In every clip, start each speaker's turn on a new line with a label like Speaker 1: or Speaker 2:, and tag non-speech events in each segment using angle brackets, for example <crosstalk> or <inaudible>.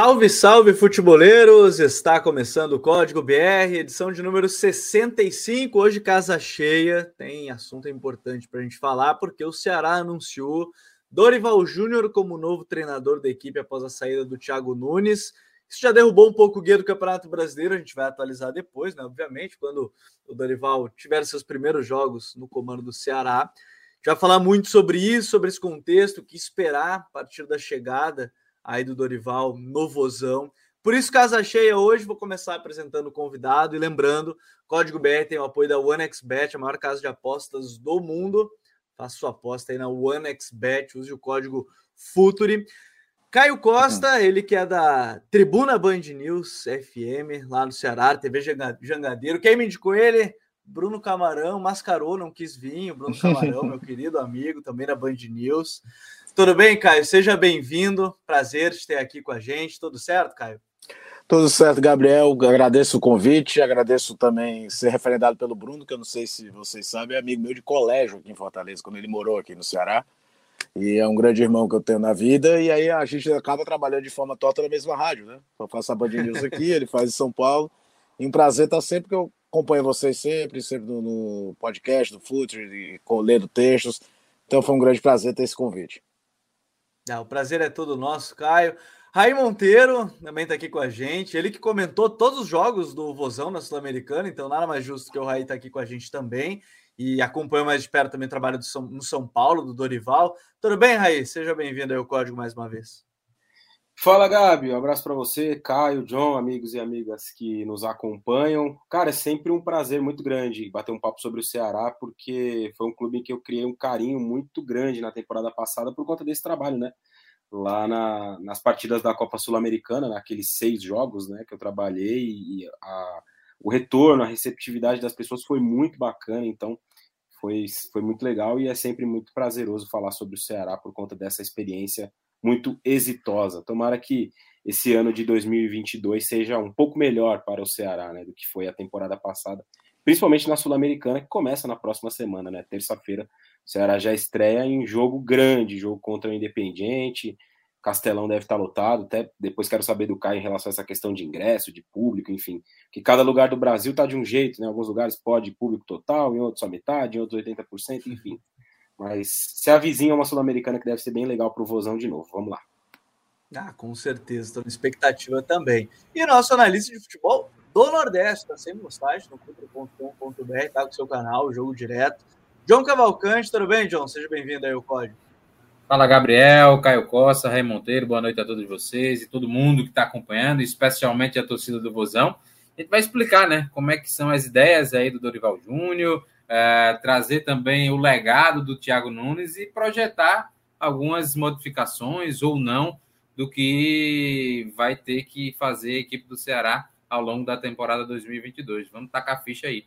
Speaker 1: Salve, salve, futeboleiros! Está começando o Código BR, edição de número 65. Hoje, casa cheia. Tem assunto importante para a gente falar, porque o Ceará anunciou Dorival Júnior como novo treinador da equipe após a saída do Thiago Nunes. Isso já derrubou um pouco o guia do Campeonato Brasileiro. A gente vai atualizar depois, né? Obviamente, quando o Dorival tiver seus primeiros jogos no comando do Ceará. Vai falar muito sobre isso, sobre esse contexto, o que esperar a partir da chegada aí do Dorival no Vozão. Por isso, casa cheia hoje, vou começar apresentando o convidado e lembrando, Código BR tem o apoio da OneXBet, a maior casa de apostas do mundo. Faça sua aposta aí na OneXBet, use o código Futuri. Caio Costa, ele que é da Tribuna Band News FM, lá no Ceará, TV Jangadeiro. Quem me indicou ele? Bruno Camarão, mascarou, não quis vir. Bruno <laughs> Camarão, meu querido amigo, também da Band News. Tudo bem, Caio? Seja bem-vindo. Prazer te ter aqui com a gente. Tudo certo, Caio?
Speaker 2: Tudo certo, Gabriel. Agradeço o convite, agradeço também ser referendado pelo Bruno, que eu não sei se vocês sabem, é amigo meu de colégio aqui em Fortaleza, quando ele morou aqui no Ceará. E é um grande irmão que eu tenho na vida, e aí a gente acaba trabalhando de forma total na mesma rádio, né? Eu faço a Band News aqui, ele faz em São Paulo. E um prazer estar sempre que eu acompanho vocês sempre, sempre no, no podcast do Futre, lendo textos. Então foi um grande prazer ter esse convite.
Speaker 1: Ah, o prazer é todo nosso, Caio. Raí Monteiro também está aqui com a gente. Ele que comentou todos os jogos do Vozão na Sul-Americana, então nada mais justo que o Raí está aqui com a gente também. E acompanha mais de perto também o trabalho do São, no São Paulo, do Dorival. Tudo bem, Raí? Seja bem-vindo ao Código mais uma vez.
Speaker 3: Fala, Gabi. Um abraço para você, Caio, John, amigos e amigas que nos acompanham. Cara, é sempre um prazer muito grande bater um papo sobre o Ceará, porque foi um clube em que eu criei um carinho muito grande na temporada passada por conta desse trabalho, né? Lá na, nas partidas da Copa Sul-Americana, naqueles seis jogos né, que eu trabalhei, e a, o retorno, a receptividade das pessoas foi muito bacana, então foi, foi muito legal e é sempre muito prazeroso falar sobre o Ceará por conta dessa experiência muito exitosa. Tomara que esse ano de 2022 seja um pouco melhor para o Ceará, né, do que foi a temporada passada, principalmente na Sul-Americana, que começa na próxima semana, né, terça-feira. O Ceará já estreia em jogo grande, jogo contra o Independiente. Castelão deve estar lotado, até depois quero saber do Caio em relação a essa questão de ingresso, de público, enfim. Que cada lugar do Brasil está de um jeito, né? Alguns lugares pode público total, em outros só metade, em outros 80%, enfim. Mas se avizinha uma Sul-Americana que deve ser bem legal para o Vozão de novo. Vamos lá.
Speaker 1: Ah, com certeza, estou na expectativa também. E nosso analista de futebol do Nordeste, está sempre no site, no cultura.com.br, está com o seu canal, o jogo direto. John Cavalcante, tudo bem, John? Seja bem-vindo aí ao Código.
Speaker 4: Fala, Gabriel, Caio Costa, Rei Monteiro, boa noite a todos vocês e todo mundo que está acompanhando, especialmente a torcida do Vozão. A gente vai explicar, né, como é que são as ideias aí do Dorival Júnior, é, trazer também o legado do Thiago Nunes e projetar algumas modificações ou não do que vai ter que fazer a equipe do Ceará ao longo da temporada 2022. Vamos tacar a ficha aí.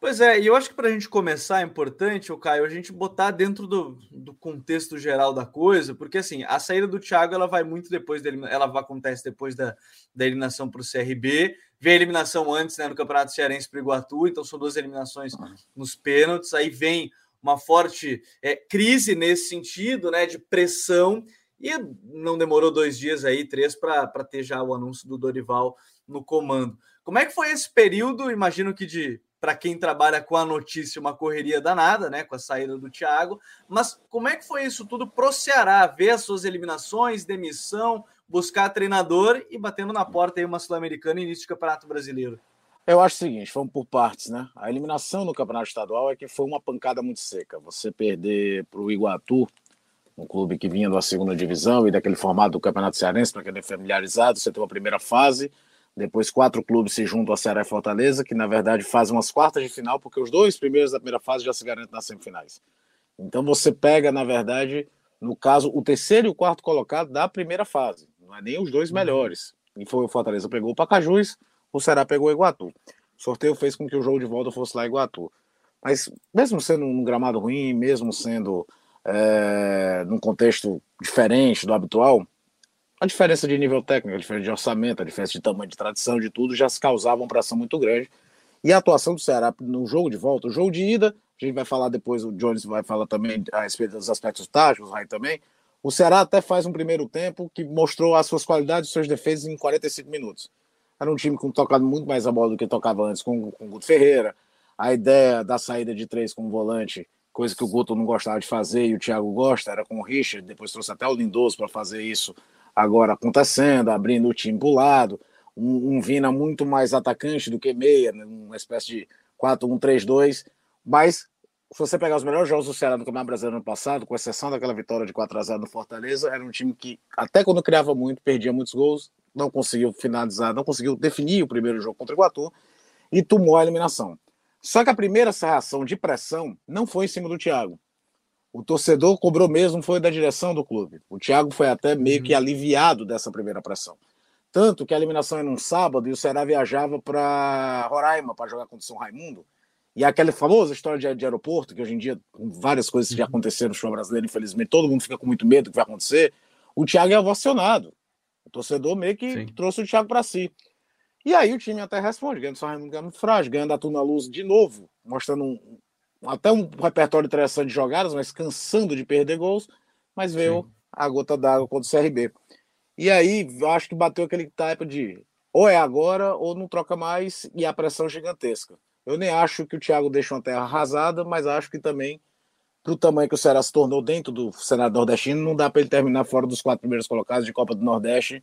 Speaker 1: Pois é, e eu acho que para a gente começar é importante, o Caio, a gente botar dentro do, do, contexto geral da coisa, porque assim, a saída do Thiago ela vai muito depois dele, ela acontece depois da, da eliminação para o CRB, vem a eliminação antes né, no Campeonato Cearense para o Iguatu, então são duas eliminações nos pênaltis, aí vem uma forte é, crise nesse sentido, né, de pressão, e não demorou dois dias aí, três, para ter já o anúncio do Dorival no comando. Como é que foi esse período? Imagino que de para quem trabalha com a notícia, uma correria danada, né? Com a saída do Thiago. Mas como é que foi isso tudo pro Ceará? Ver as suas eliminações, demissão, buscar treinador e batendo na porta aí uma Sul-Americana e início de Campeonato Brasileiro?
Speaker 2: Eu acho o seguinte, vamos por partes, né? A eliminação no Campeonato Estadual é que foi uma pancada muito seca. Você perder para o Iguatu, um clube que vinha da segunda divisão e daquele formato do Campeonato Cearense, para quem é familiarizado, você tem uma primeira fase, depois quatro clubes se juntam a Ceará e Fortaleza, que na verdade fazem umas quartas de final, porque os dois primeiros da primeira fase já se garantem nas semifinais. Então você pega, na verdade, no caso, o terceiro e o quarto colocado da primeira fase. Não é nem os dois uhum. melhores. E foi o Fortaleza pegou o Pacajus, o Ceará pegou o Iguatu. O sorteio fez com que o jogo de volta fosse lá Iguatu. Mas mesmo sendo um gramado ruim, mesmo sendo é, num contexto diferente do habitual, a diferença de nível técnico, a diferença de orçamento, a diferença de tamanho de tradição, de tudo, já se causava uma pressão muito grande. E a atuação do Ceará no jogo de volta, o jogo de ida, a gente vai falar depois, o Jones vai falar também a respeito dos aspectos táticos, o Rai também. O Ceará até faz um primeiro tempo que mostrou as suas qualidades e suas defesas em 45 minutos. Era um time com tocado muito mais a bola do que tocava antes com, com o Guto Ferreira. A ideia da saída de três com o volante, coisa que o Guto não gostava de fazer e o Thiago gosta, era com o Richard. Depois trouxe até o Lindoso para fazer isso agora acontecendo, abrindo o time para o lado. Um, um, Vina muito mais atacante do que meia, né? uma espécie de 4-1-3-2. Mas se você pegar os melhores jogos do Ceará no Campeonato Brasileiro ano passado, com exceção daquela vitória de 4 a 0 no Fortaleza, era um time que, até quando criava muito, perdia muitos gols, não conseguiu finalizar, não conseguiu definir o primeiro jogo contra o Iguatu e tomou a eliminação. Só que a primeira reação de pressão não foi em cima do Thiago. O torcedor cobrou mesmo, foi da direção do clube. O Thiago foi até meio uhum. que aliviado dessa primeira pressão. Tanto que a eliminação era num sábado e o Ceará viajava para Roraima para jogar contra o São Raimundo. E aquela famosa história de, de, aeroporto, que hoje em dia, várias coisas que já uhum. aconteceram no futebol brasileiro, infelizmente, todo mundo fica com muito medo do que vai acontecer. O Thiago é ovacionado. O torcedor meio que Sim. trouxe o Thiago para si. E aí o time até responde, ganhando só Raimundo ganhando frágil, ganhando a Tuna Luz de novo, mostrando um, até um repertório interessante de jogadas, mas cansando de perder gols, mas veio Sim. a gota d'água contra o CRB. E aí acho que bateu aquele type de ou é agora ou não troca mais e a pressão gigantesca. Eu nem acho que o Thiago deixa uma terra arrasada, mas acho que também, para o tamanho que o Ceará se tornou dentro do Senado nordestino, não dá para ele terminar fora dos quatro primeiros colocados de Copa do Nordeste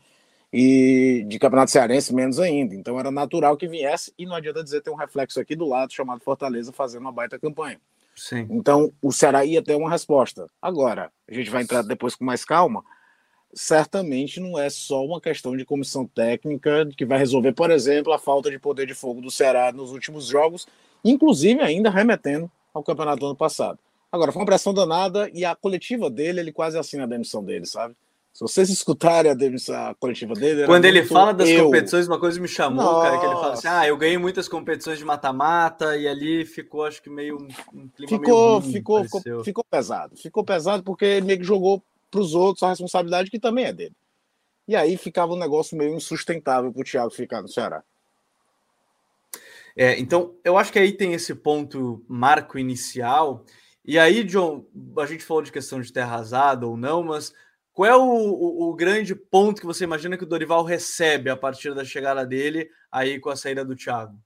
Speaker 2: e de Campeonato Cearense, menos ainda. Então era natural que viesse, e não adianta dizer ter um reflexo aqui do lado chamado Fortaleza fazendo uma baita campanha. Sim. Então o Ceará ia ter uma resposta. Agora, a gente vai entrar depois com mais calma certamente não é só uma questão de comissão técnica que vai resolver, por exemplo, a falta de poder de fogo do Ceará nos últimos jogos, inclusive ainda remetendo ao campeonato do ano passado. Agora, foi uma pressão danada e a coletiva dele, ele quase assina a demissão dele, sabe? Se vocês escutarem a, demissão, a coletiva dele.
Speaker 1: Quando ele fala das eu. competições, uma coisa me chamou, Nossa. cara, que ele fala assim: ah, eu ganhei muitas competições de mata-mata, e ali ficou, acho que meio um
Speaker 2: clima ficou, meio ruim, ficou, ficou, ficou pesado. Ficou pesado porque ele meio que jogou para os outros a responsabilidade que também é dele. E aí ficava um negócio meio insustentável para o Thiago ficar no Ceará.
Speaker 1: É, então, eu acho que aí tem esse ponto marco inicial. E aí, John, a gente falou de questão de ter arrasado ou não, mas qual é o, o, o, grande ponto que você imagina que o Dorival recebe a partir da chegada dele aí com a saída do Thiago?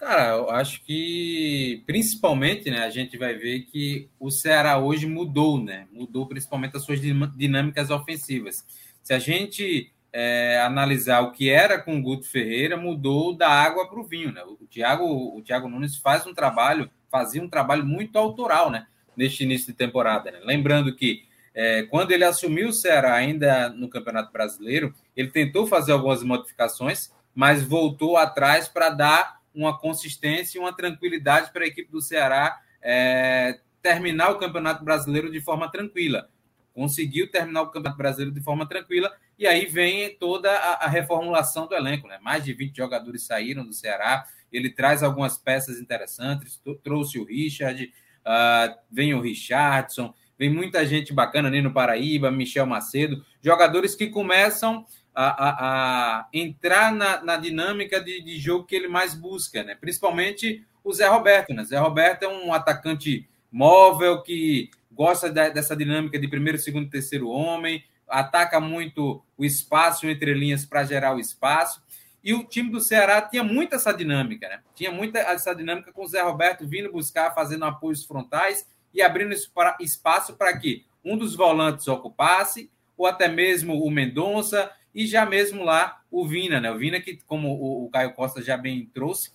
Speaker 4: Cara, eu acho que principalmente, né, a gente vai ver que o Ceará hoje mudou, né? Mudou principalmente as suas dinâmicas ofensivas. Se a gente é, analisar o que era com o Guto Ferreira, mudou da água para o vinho, né? O Thiago, o Thiago Nunes faz um trabalho, fazia um trabalho muito autoral, né? Neste início de temporada. Né? Lembrando que é, quando ele assumiu o Ceará ainda no Campeonato Brasileiro, ele tentou fazer algumas modificações, mas voltou atrás para dar uma consistência e uma tranquilidade para a equipe do Ceará é, terminar o Campeonato Brasileiro de forma tranquila. Conseguiu terminar o Campeonato Brasileiro de forma tranquila, e aí vem toda a, reformulação do elenco. Né? Mais de 20 jogadores saíram do Ceará, ele traz algumas peças interessantes, trouxe o Richard, uh, vem o Richardson, vem muita gente bacana ali no Paraíba, Michel Macedo, jogadores que começam a, a, a entrar na, na dinâmica de, de, jogo que ele mais busca, né? Principalmente o Zé Roberto, né? Zé Roberto é um atacante móvel que gosta da, dessa dinâmica de primeiro, segundo, terceiro homem, ataca muito o espaço entre linhas para gerar o espaço. E o time do Ceará tinha muito essa dinâmica, né? Tinha muita essa dinâmica com o Zé Roberto vindo buscar, fazendo apoios frontais e abrindo espaço para que um dos volantes ocupasse, ou até mesmo o Mendonça, e já mesmo lá o Vina, né? O Vina, que, como o, Caio Costa já bem trouxe,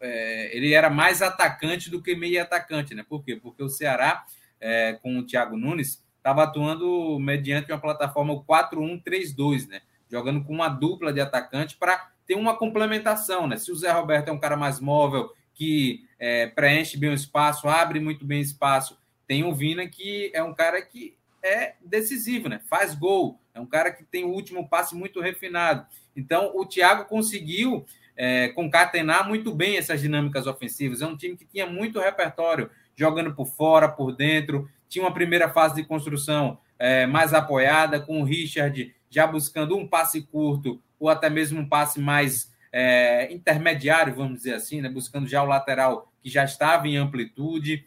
Speaker 4: é, ele era mais atacante do que meio atacante, né? Por quê? Porque o Ceará, é, com o Thiago Nunes, estava atuando mediante uma plataforma 4-1-3-2, né? Jogando com uma dupla de atacante para ter uma complementação, né? Se o Zé Roberto é um cara mais móvel, que é, preenche bem o espaço, abre muito bem espaço, tem o Vina que é um cara que é decisivo, né? Faz gol, é um cara que tem o último passe muito refinado. Então, o Thiago conseguiu é, concatenar muito bem essas dinâmicas ofensivas. É um time que tinha muito repertório, jogando por fora, por dentro. Tinha uma primeira fase de construção é, mais apoiada, com o Richard já buscando um passe curto ou até mesmo um passe mais é, intermediário, vamos dizer assim, né? buscando já o lateral que já estava em amplitude.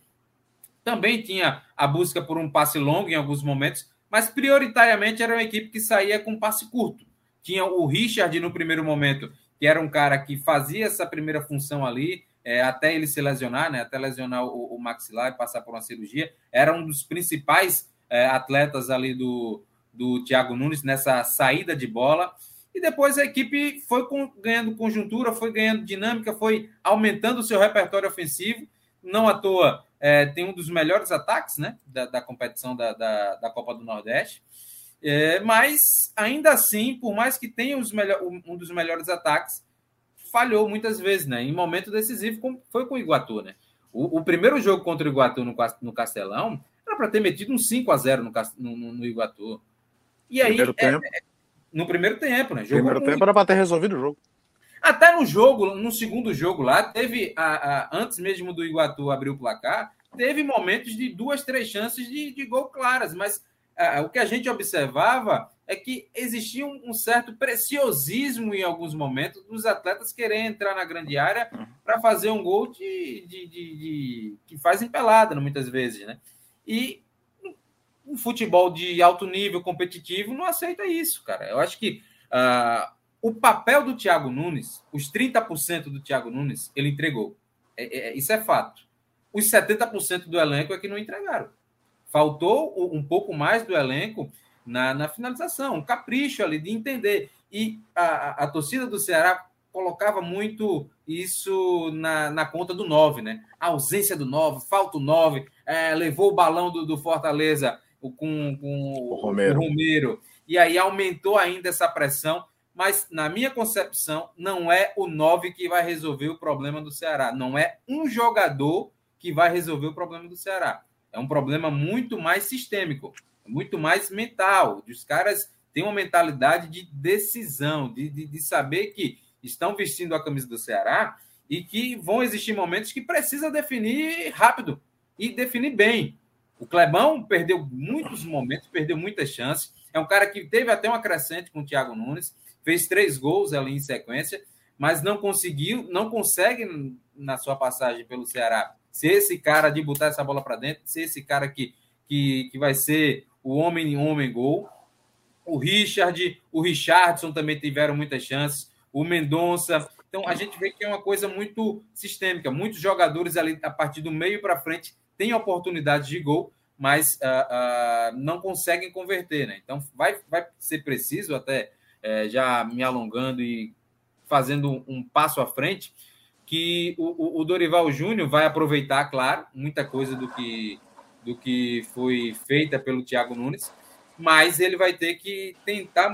Speaker 4: Também tinha a busca por um passe longo em alguns momentos, mas prioritariamente era uma equipe que saía com passe curto. Tinha o Richard no primeiro momento, que era um cara que fazia essa primeira função ali, é, até ele se lesionar, né, até lesionar o, o maxilar e passar por uma cirurgia, era um dos principais é, atletas ali do, do Thiago Nunes nessa saída de bola. E depois a equipe foi com, ganhando conjuntura, foi ganhando dinâmica, foi aumentando o seu repertório ofensivo. Não à toa é, tem um dos melhores ataques né, da, da competição da, da, da, Copa do Nordeste. É, mas ainda assim, por mais que tenha os melhor, um dos melhores ataques, falhou muitas vezes, né? Em momento decisivo, foi com o Iguatu, né? O, o primeiro jogo contra o Iguatu no, no Castelão era para ter metido um 5 a 0 no, no, no Iguatu. E aí,
Speaker 2: primeiro é. É,
Speaker 4: no primeiro tempo, né?
Speaker 2: Jogou primeiro tempo era para ter resolvido o jogo.
Speaker 4: Até no jogo, no segundo jogo lá, teve, a, a, antes mesmo do Iguatu abrir o placar, teve momentos de duas, três chances de, de gol claras, mas a, o que a gente observava é que existia um, um, certo preciosismo em alguns momentos dos atletas querendo entrar na grande área para fazer um gol de, de, de, que faz empelada muitas vezes, né? E um futebol de alto nível competitivo não aceita isso, cara. Eu acho que uh, o papel do Thiago Nunes, os 30% do Thiago Nunes, ele entregou. É, é, isso é fato. Os 70% do elenco é que não entregaram. Faltou um pouco mais do elenco na, na finalização, um capricho ali de entender. E a, a, a torcida do Ceará colocava muito isso na, na conta do 9, né? A ausência do 9, falta o 9, é, levou o balão do, do Fortaleza com, com o, Romero. o Romero. E aí aumentou ainda essa pressão. Mas, na minha concepção, não é o 9 que vai resolver o problema do Ceará. Não é um jogador que vai resolver o problema do Ceará. É um problema muito mais sistêmico, muito mais mental. Os caras têm uma mentalidade de decisão, de, de, de saber que estão vestindo a camisa do Ceará e que vão existir momentos que precisa definir rápido e definir bem. O Clebão perdeu muitos momentos, perdeu muitas chances. É um cara que teve até uma crescente com o Thiago Nunes, fez três gols ali em sequência, mas não conseguiu, não consegue na sua passagem pelo Ceará ser esse cara de botar essa bola para dentro, ser esse cara que, que, que vai ser o homem homem gol. O Richard, o Richardson também tiveram muitas chances, o Mendonça. Então a gente vê que é uma coisa muito sistêmica. Muitos jogadores ali a partir do meio para frente têm oportunidades de gol, mas uh, uh, não conseguem converter, né? Então vai, vai ser preciso, até uh, já me alongando e fazendo um passo à frente, que o, o Dorival Júnior vai aproveitar, claro, muita coisa do que, do que foi feita pelo Thiago Nunes, mas ele vai ter que tentar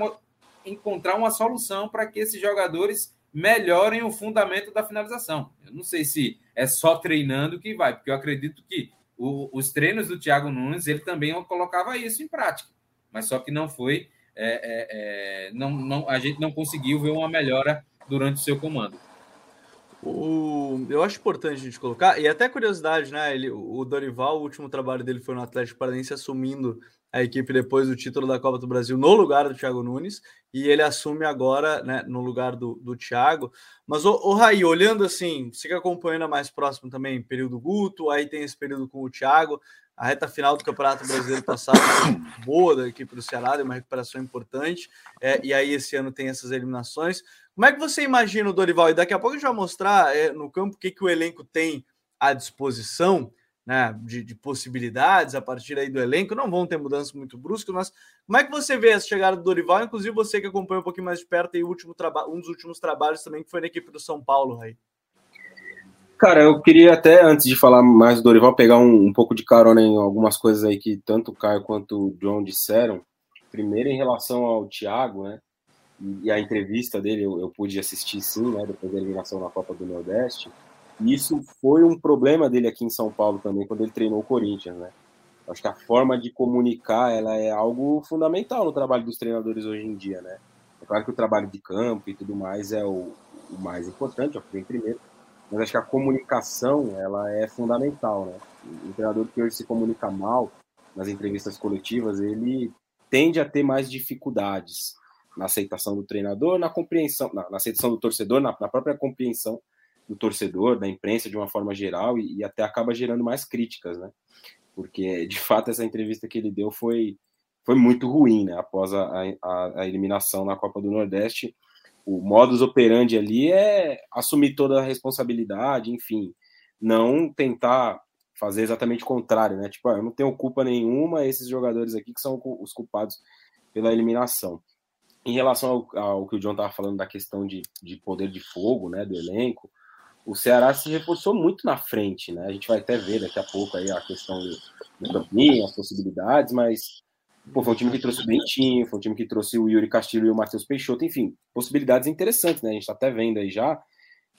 Speaker 4: encontrar uma solução para que esses jogadores melhorem o fundamento da finalização. Eu não sei se é só treinando que vai, porque eu acredito que o, os treinos do Thiago Nunes ele também colocava isso em prática, mas só que não foi, é, é, é, não, não, a gente não conseguiu ver uma melhora durante o seu comando.
Speaker 1: O, eu acho importante a gente colocar, e até curiosidade, né? Ele, o Dorival, o último trabalho dele foi no Atlético Paranaense, assumindo a equipe depois do título da Copa do Brasil no lugar do Thiago Nunes, e ele assume agora né, no lugar do, do Thiago. Mas, o, o Raí, olhando assim, você que acompanhando mais próximo também, período Guto, aí tem esse período com o Thiago, a reta final do Campeonato Brasileiro passado foi boa da equipe do Ceará, deu uma recuperação importante, é, e aí esse ano tem essas eliminações. Como é que você imagina o Dorival? E daqui a pouco a gente vai mostrar é, no campo o que, que o elenco tem à disposição né, de, de, possibilidades a partir aí do elenco. Não vão ter mudanças muito bruscas, mas como é que você vê essa chegada do Dorival? Inclusive você que acompanha um pouquinho mais de perto e último um dos últimos trabalhos também que foi na equipe do São Paulo, aí.
Speaker 3: Cara, eu queria até, antes de falar mais do Dorival, pegar um, um pouco de carona em algumas coisas aí que tanto o Caio quanto o John disseram. Primeiro, em relação ao Thiago, né? E a entrevista dele eu, eu pude assistir sim, né? Depois da eliminação na Copa do Nordeste isso foi um problema dele aqui em São Paulo também, quando ele treinou o Corinthians, né? Acho que a forma de comunicar, ela é algo fundamental no trabalho dos treinadores hoje em dia, né? É claro que o trabalho de campo e tudo mais é o, o mais importante, é o que vem primeiro, mas acho que a comunicação, ela é fundamental, né? O treinador que hoje se comunica mal nas entrevistas coletivas, ele tende a ter mais dificuldades na aceitação do treinador, na compreensão, na, na aceitação do torcedor, na, na própria compreensão do torcedor, da imprensa de uma forma geral e, e, até acaba gerando mais críticas, né? Porque de fato essa entrevista que ele deu foi foi muito ruim, né? Após a, a, a eliminação na Copa do Nordeste, o modus operandi ali é assumir toda a responsabilidade, enfim, não tentar fazer exatamente o contrário, né? Tipo, ah, eu não tenho culpa nenhuma, esses jogadores aqui que são os culpados pela eliminação. Em relação ao, ao que o John estava falando da questão de, de poder de fogo, né, do elenco, o Ceará se reforçou muito na frente, né? A gente vai até ver daqui a pouco aí a questão do, do as possibilidades, mas pô, foi um time que trouxe o Bentinho, foi um time que trouxe o Yuri Castilho e o Matheus Peixoto, enfim, possibilidades interessantes, né? A gente está até vendo aí já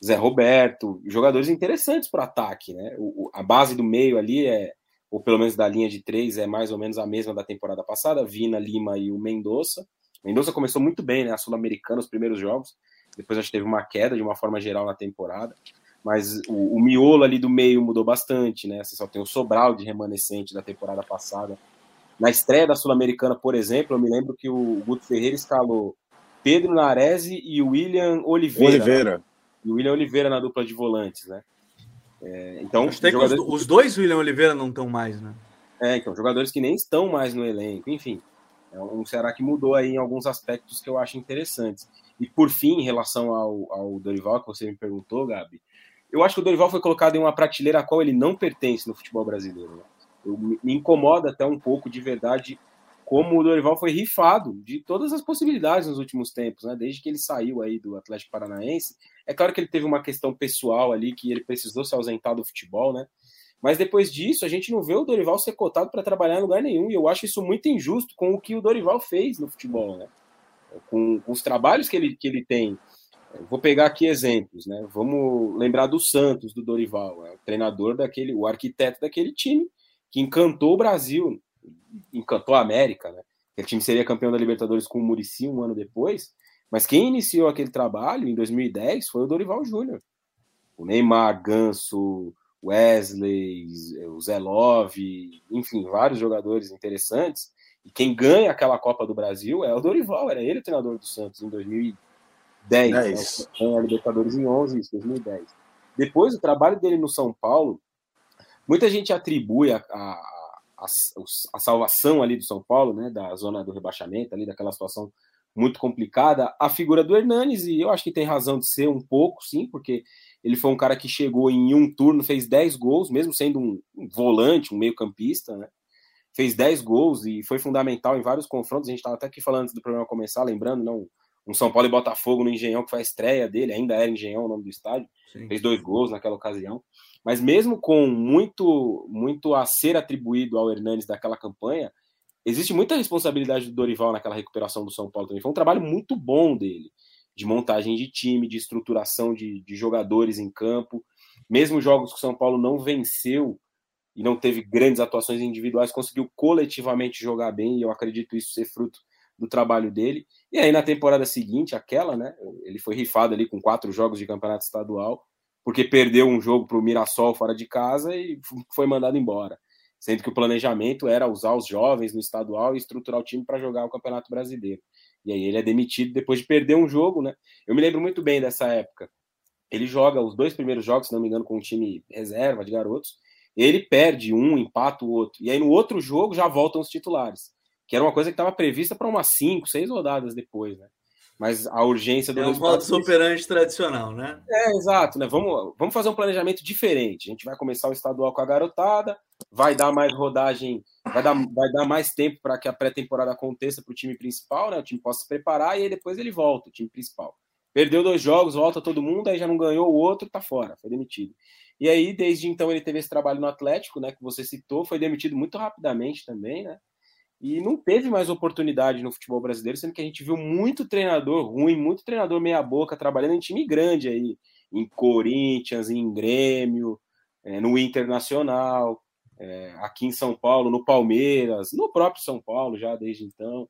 Speaker 3: Zé Roberto, jogadores interessantes para ataque, né? O, a base do meio ali é, ou pelo menos da linha de três, é mais ou menos a mesma da temporada passada, Vina, Lima e o Mendonça. Mendonça começou muito bem, né? A Sul-Americana, os primeiros jogos. Depois acho que teve uma queda de uma forma geral na temporada. Mas o, o miolo ali do meio mudou bastante, né? Você só tem o Sobral de remanescente da temporada passada. Na estreia da Sul-Americana, por exemplo, eu me lembro que o Guto Ferreira escalou Pedro Narese e William Oliveira.
Speaker 2: Oliveira. Né?
Speaker 3: E o William Oliveira na dupla de volantes, né?
Speaker 1: É, então, jogadores... os, os, dois William Oliveira não estão mais, né?
Speaker 3: É, então, jogadores que nem estão mais no elenco, enfim. É um Ceará que mudou aí em alguns aspectos que eu acho interessantes. E por fim, em relação ao, ao Dorival, que você me perguntou, Gabi, eu acho que o Dorival foi colocado em uma prateleira a qual ele não pertence no futebol brasileiro. Né? Eu, me incomoda até um pouco, de verdade, como o Dorival foi rifado de todas as possibilidades nos últimos tempos, né? Desde que ele saiu aí do Atlético Paranaense. É claro que ele teve uma questão pessoal ali, que ele precisou se ausentar do futebol, né? Mas depois disso, a gente não vê o Dorival ser cotado para trabalhar em lugar nenhum. E eu acho isso muito injusto com o que o Dorival fez no futebol, né? Com, com os trabalhos que ele, que ele tem. Vou pegar aqui exemplos, né? Vamos lembrar do Santos, do Dorival, é o treinador daquele, o arquiteto daquele time que encantou o Brasil, encantou a América, né? Aquele time seria campeão da Libertadores com o Murici um ano depois, mas quem iniciou aquele trabalho em 2010 foi o Dorival Júnior. O Neymar, Ganso, Wesley, o Zé Love, enfim, vários jogadores interessantes. E quem ganha aquela Copa do Brasil é o Dorival, era ele o treinador do Santos em 2010. 10. Né? a Libertadores em 11, isso, 2010. Depois, o trabalho dele no São Paulo, muita gente atribui a, a, a, a, salvação ali do São Paulo, né, da zona do rebaixamento, ali daquela situação muito complicada, a figura do Hernanes, e eu acho que tem razão de ser um pouco, sim, porque ele foi um cara que chegou em um turno, fez 10 gols, mesmo sendo um volante, um meio-campista, né? Fez 10 gols e foi fundamental em vários confrontos. A gente estava até aqui falando antes do programa começar, lembrando, não, um São Paulo e Botafogo no Engenhão, que foi a estreia dele, ainda era Engenhão o nome do estádio, Sim. fez dois gols naquela ocasião. Mas mesmo com muito, muito a ser atribuído ao Hernanes daquela campanha, existe muita responsabilidade do Dorival naquela recuperação do São Paulo também. Foi um trabalho muito bom dele, de montagem de time, de estruturação de, de jogadores em campo. Mesmo jogos que o São Paulo não venceu e não teve grandes atuações individuais, conseguiu coletivamente jogar bem, e eu acredito isso ser fruto do trabalho dele. E aí na temporada seguinte, aquela, né, ele foi rifado ali com quatro jogos de campeonato estadual, porque perdeu um jogo para o Mirassol fora de casa e foi mandado embora. Sendo que o planejamento era usar os jovens no estadual e estruturar o time para jogar o Campeonato Brasileiro. E aí ele é demitido depois de perder um jogo, né? Eu me lembro muito bem dessa época. Ele joga os dois primeiros jogos, se não me engano, com um time reserva de garotos. Ele perde um, empata o outro. E aí no outro jogo já voltam os titulares que era uma coisa que estava prevista para umas cinco, seis rodadas depois, né? Mas a urgência do.
Speaker 1: É um modo operante tradicional, né?
Speaker 3: É, exato, né? Vamos, vamos fazer um planejamento diferente. A gente vai começar o estadual com a garotada, vai dar mais rodagem, vai dar, vai dar mais tempo para que a pré-temporada aconteça para o time principal, né? O time possa se preparar e aí depois ele volta, o time principal. Perdeu dois jogos, volta todo mundo, aí já não ganhou o outro, tá fora, foi demitido. E aí, desde então, ele teve esse trabalho no Atlético, né? Que você citou, foi demitido muito rapidamente também, né? E não teve mais oportunidade no futebol brasileiro, sendo que a gente viu muito treinador ruim, muito treinador meia-boca trabalhando em time grande aí, em Corinthians, em Grêmio, é, no Internacional, é, aqui em São Paulo, no Palmeiras, no próprio São Paulo já desde então.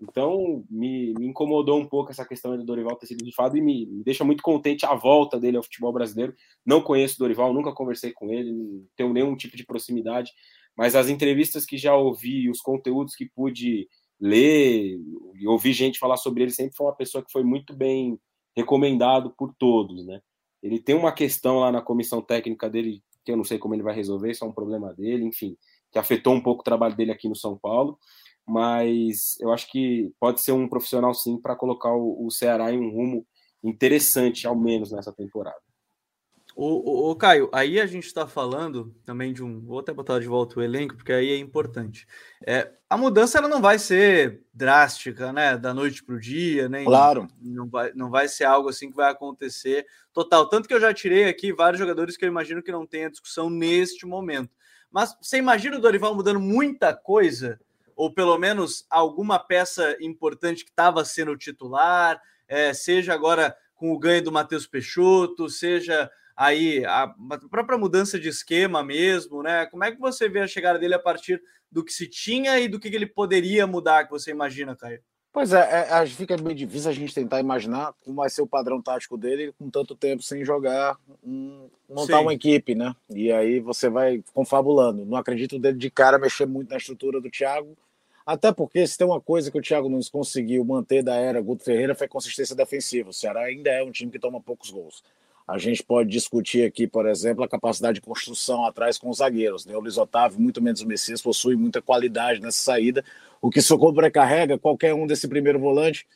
Speaker 3: Então me, me incomodou um pouco essa questão do Dorival ter sido rifado e me, me, deixa muito contente a volta dele ao futebol brasileiro. Não conheço o Dorival, nunca conversei com ele, não tenho nenhum tipo de proximidade, mas as entrevistas que já ouvi, os conteúdos que pude ler e ouvir gente falar sobre ele, sempre foi uma pessoa que foi muito bem recomendado por todos, né? Ele tem uma questão lá na comissão técnica dele que eu não sei como ele vai resolver, isso é um problema dele, enfim, que afetou um pouco o trabalho dele aqui no São Paulo. mas eu acho que pode ser um profissional sim para colocar o, o Ceará em um rumo interessante, ao menos nessa temporada.
Speaker 1: O, o, o, Caio, aí a gente está falando também de um. Vou até botar de volta o elenco, porque aí é importante. É, a mudança ela não vai ser drástica, né? Da noite para o dia, nem.
Speaker 2: Claro.
Speaker 1: Não vai, não vai ser algo assim que vai acontecer total. Tanto que eu já tirei aqui vários jogadores que eu imagino que não tenha discussão neste momento. Mas você imagina o Dorival mudando muita coisa, ou pelo menos alguma peça importante que estava sendo titular, é, seja agora com o ganho do Matheus Peixoto, seja aí a, própria mudança de esquema mesmo, né? Como é que você vê a chegada dele a partir do que se tinha e do que ele poderia mudar, que você imagina, Caio?
Speaker 2: Pois é, é, fica meio difícil a gente tentar imaginar como vai ser o padrão tático dele com tanto tempo sem jogar, um, montar Sim. uma equipe, né? E aí você vai confabulando. Não acredito dele de cara mexer muito na estrutura do Thiago, até porque se tem uma coisa que o Thiago Nunes conseguiu manter da era Guto Ferreira foi consistência defensiva. O Ceará ainda é um time que toma poucos gols. A gente pode discutir aqui, por exemplo, a capacidade de construção atrás com os zagueiros. Né? O Luiz Otávio, muito menos o Messias, possui muita qualidade nessa saída, o que sobrecarrega qualquer um desse primeiro volante.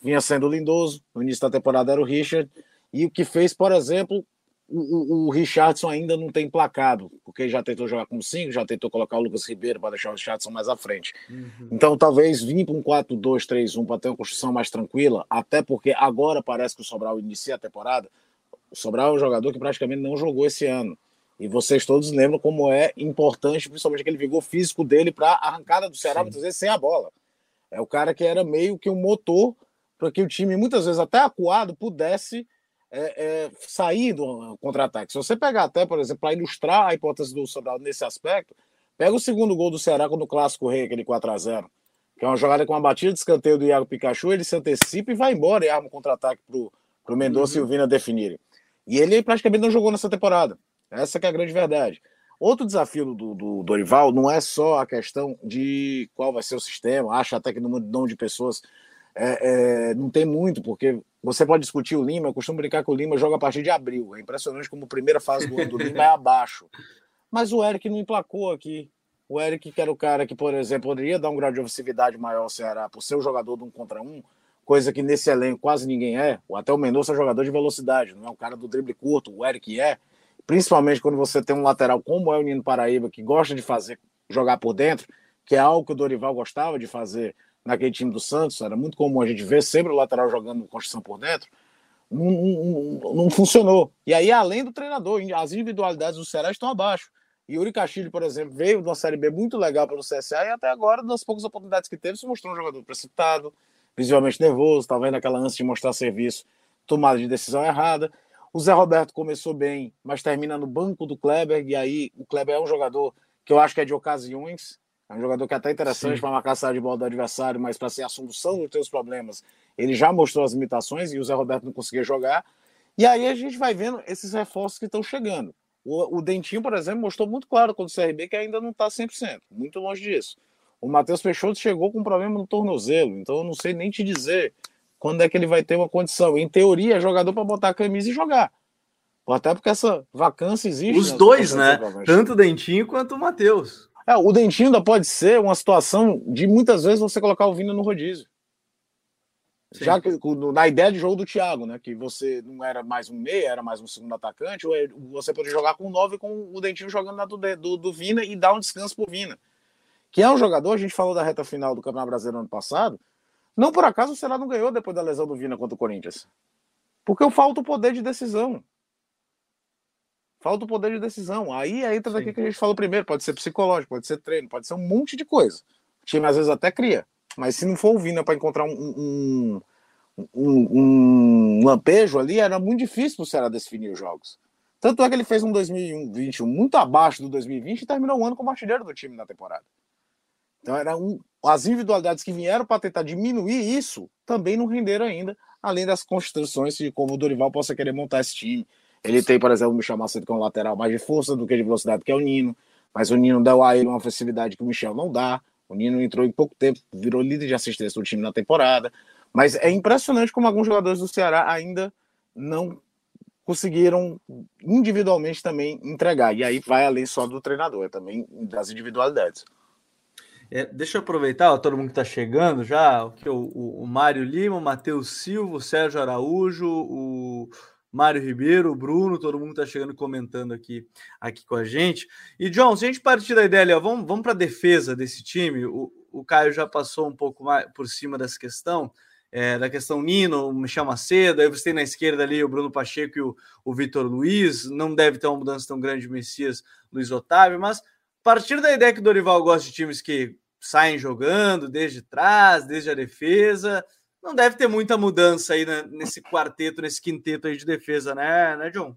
Speaker 2: Vinha sendo lindoso, no início da temporada era o Richard, e o que fez, por exemplo, o, o, Richardson ainda não tem placado, porque já tentou jogar com 5, já tentou colocar o Lucas Ribeiro para deixar o Richardson mais à frente. Uhum. Então, talvez vir para um 4-2-3-1 para ter uma construção mais tranquila, até porque agora parece que o Sobral inicia a temporada o Sobral é um jogador que praticamente não jogou esse ano. E vocês todos lembram como é importante, principalmente aquele vigor físico dele para a arrancada do Ceará, Sim. muitas vezes sem a bola. É o cara que era meio que um motor para que o time, muitas vezes até acuado, pudesse é, é, sair do contra-ataque. Se você pegar até, por exemplo, para ilustrar a hipótese do Sobral nesse aspecto, pega o segundo gol do Ceará quando o Clássico Rei, aquele 4 a 0 que é uma jogada com uma batida de escanteio do Iago Pikachu, ele se antecipa e vai embora e arma um contra-ataque para o Mendonça uhum. e o Vina definirem. E ele praticamente não jogou nessa temporada. Essa é a grande verdade. Outro desafio do, do, Dorival não é só a questão de qual vai ser o sistema, acha até que no número de pessoas é, é, não tem muito, porque você pode discutir o Lima, eu costumo brincar que o Lima joga a partir de abril. É impressionante como a primeira fase do do Lima é abaixo. Mas o Eric não emplacou aqui. O Eric, que era o cara que, por exemplo, poderia dar um grau de ofensividade maior ao Ceará por ser o jogador de um contra um, coisa que nesse elenco quase ninguém é. Até o Mendonça é jogador de velocidade, não é um cara do drible curto, o Eric é. Principalmente quando você tem um lateral como é o Nino Paraíba, que gosta de fazer jogar por dentro, que é algo que o Dorival gostava de fazer naquele time do Santos, era muito comum a gente ver sempre o lateral jogando construção por dentro. Não, não, não, funcionou. E aí, além do treinador, as individualidades do Ceará estão abaixo. E Yuri Castilho, por exemplo, veio de uma Série B muito legal pelo CSA e até agora, das poucas oportunidades que teve, se mostrou um jogador precipitado, visivelmente nervoso, estava vendo aquela ânsia de mostrar serviço, tomada de decisão errada. O Zé Roberto começou bem, mas termina no banco do Kleber, e aí o Kleber é um jogador que eu acho que é de ocasiões, é um jogador que é até interessante para marcar a de bola do adversário, mas para ser a solução dos seus problemas, ele já mostrou as limitações e o Zé Roberto não conseguia jogar. E aí a gente vai vendo esses reforços que estão chegando. O, o Dentinho, por exemplo, mostrou muito claro contra o CRB que ainda não está 100%, muito longe disso. O Matheus Peixoto chegou com um problema no tornozelo, então eu não sei nem te dizer quando é que ele vai ter uma condição. Em teoria, é jogador para botar a camisa e jogar. Até porque essa vacância existe.
Speaker 1: Os dois, né? Tanto o Dentinho quanto o Matheus.
Speaker 2: É, o Dentinho ainda pode ser uma situação de muitas vezes você colocar o Vina no rodízio. Sim. Já que na ideia de jogo do Thiago, né? Que você não era mais um meia, era mais um segundo atacante, é, você poderia jogar com o 9 com o Dentinho jogando na do, do, do Vina e dar um descanso pro Vina que é um jogador, a gente falou da reta final do Campeonato Brasileiro ano passado, não por acaso o Ceará não ganhou depois da lesão do Vina contra o Corinthians. Porque falta o poder de decisão. Falta o poder de decisão. Aí entra daqui que a gente falou primeiro, pode ser psicológico, pode ser treino, pode ser um monte de coisa. O time às vezes até cria, mas se não for o Vina para encontrar um, um, um, um, lampejo ali, era muito difícil para o Ceará definir os jogos. Tanto é que ele fez um 2021 muito abaixo do 2020 e terminou o ano como artilheiro do time na temporada. Então, era um, as individualidades que vieram para tentar diminuir isso também não renderam ainda, além das construções de como o Dorival possa querer montar esse time. Ele tem, por exemplo, o Michel Macedo, que é um lateral mais de força do que de velocidade, que é o Nino, mas o Nino deu a ele uma ofensividade que o Michel não dá. O Nino entrou em pouco tempo, virou líder de assistência do time na temporada. Mas é impressionante como alguns jogadores do Ceará ainda não conseguiram individualmente também entregar. E aí vai além só do treinador, é também das individualidades.
Speaker 1: É, deixa eu aproveitar, ó, todo mundo que está chegando já, o, o, o Mário Lima, o Matheus Silva, o Sérgio Araújo, o Mário Ribeiro, o Bruno, todo mundo está chegando comentando aqui, aqui com a gente. E, John, se a gente partir da ideia ali, ó, vamos, vamos para a defesa desse time, o, o Caio já passou um pouco mais por cima dessa questão, é, da questão Nino, Michel Macedo, aí você tem na esquerda ali o Bruno Pacheco e o, o Vitor Luiz, não deve ter uma mudança tão grande de Messias, Luiz Otávio, mas partir da ideia que o Dorival gosta de times que saem jogando desde trás, desde a defesa, não deve ter muita mudança aí né, nesse quarteto, nesse quinteto aí de defesa, né, né, John?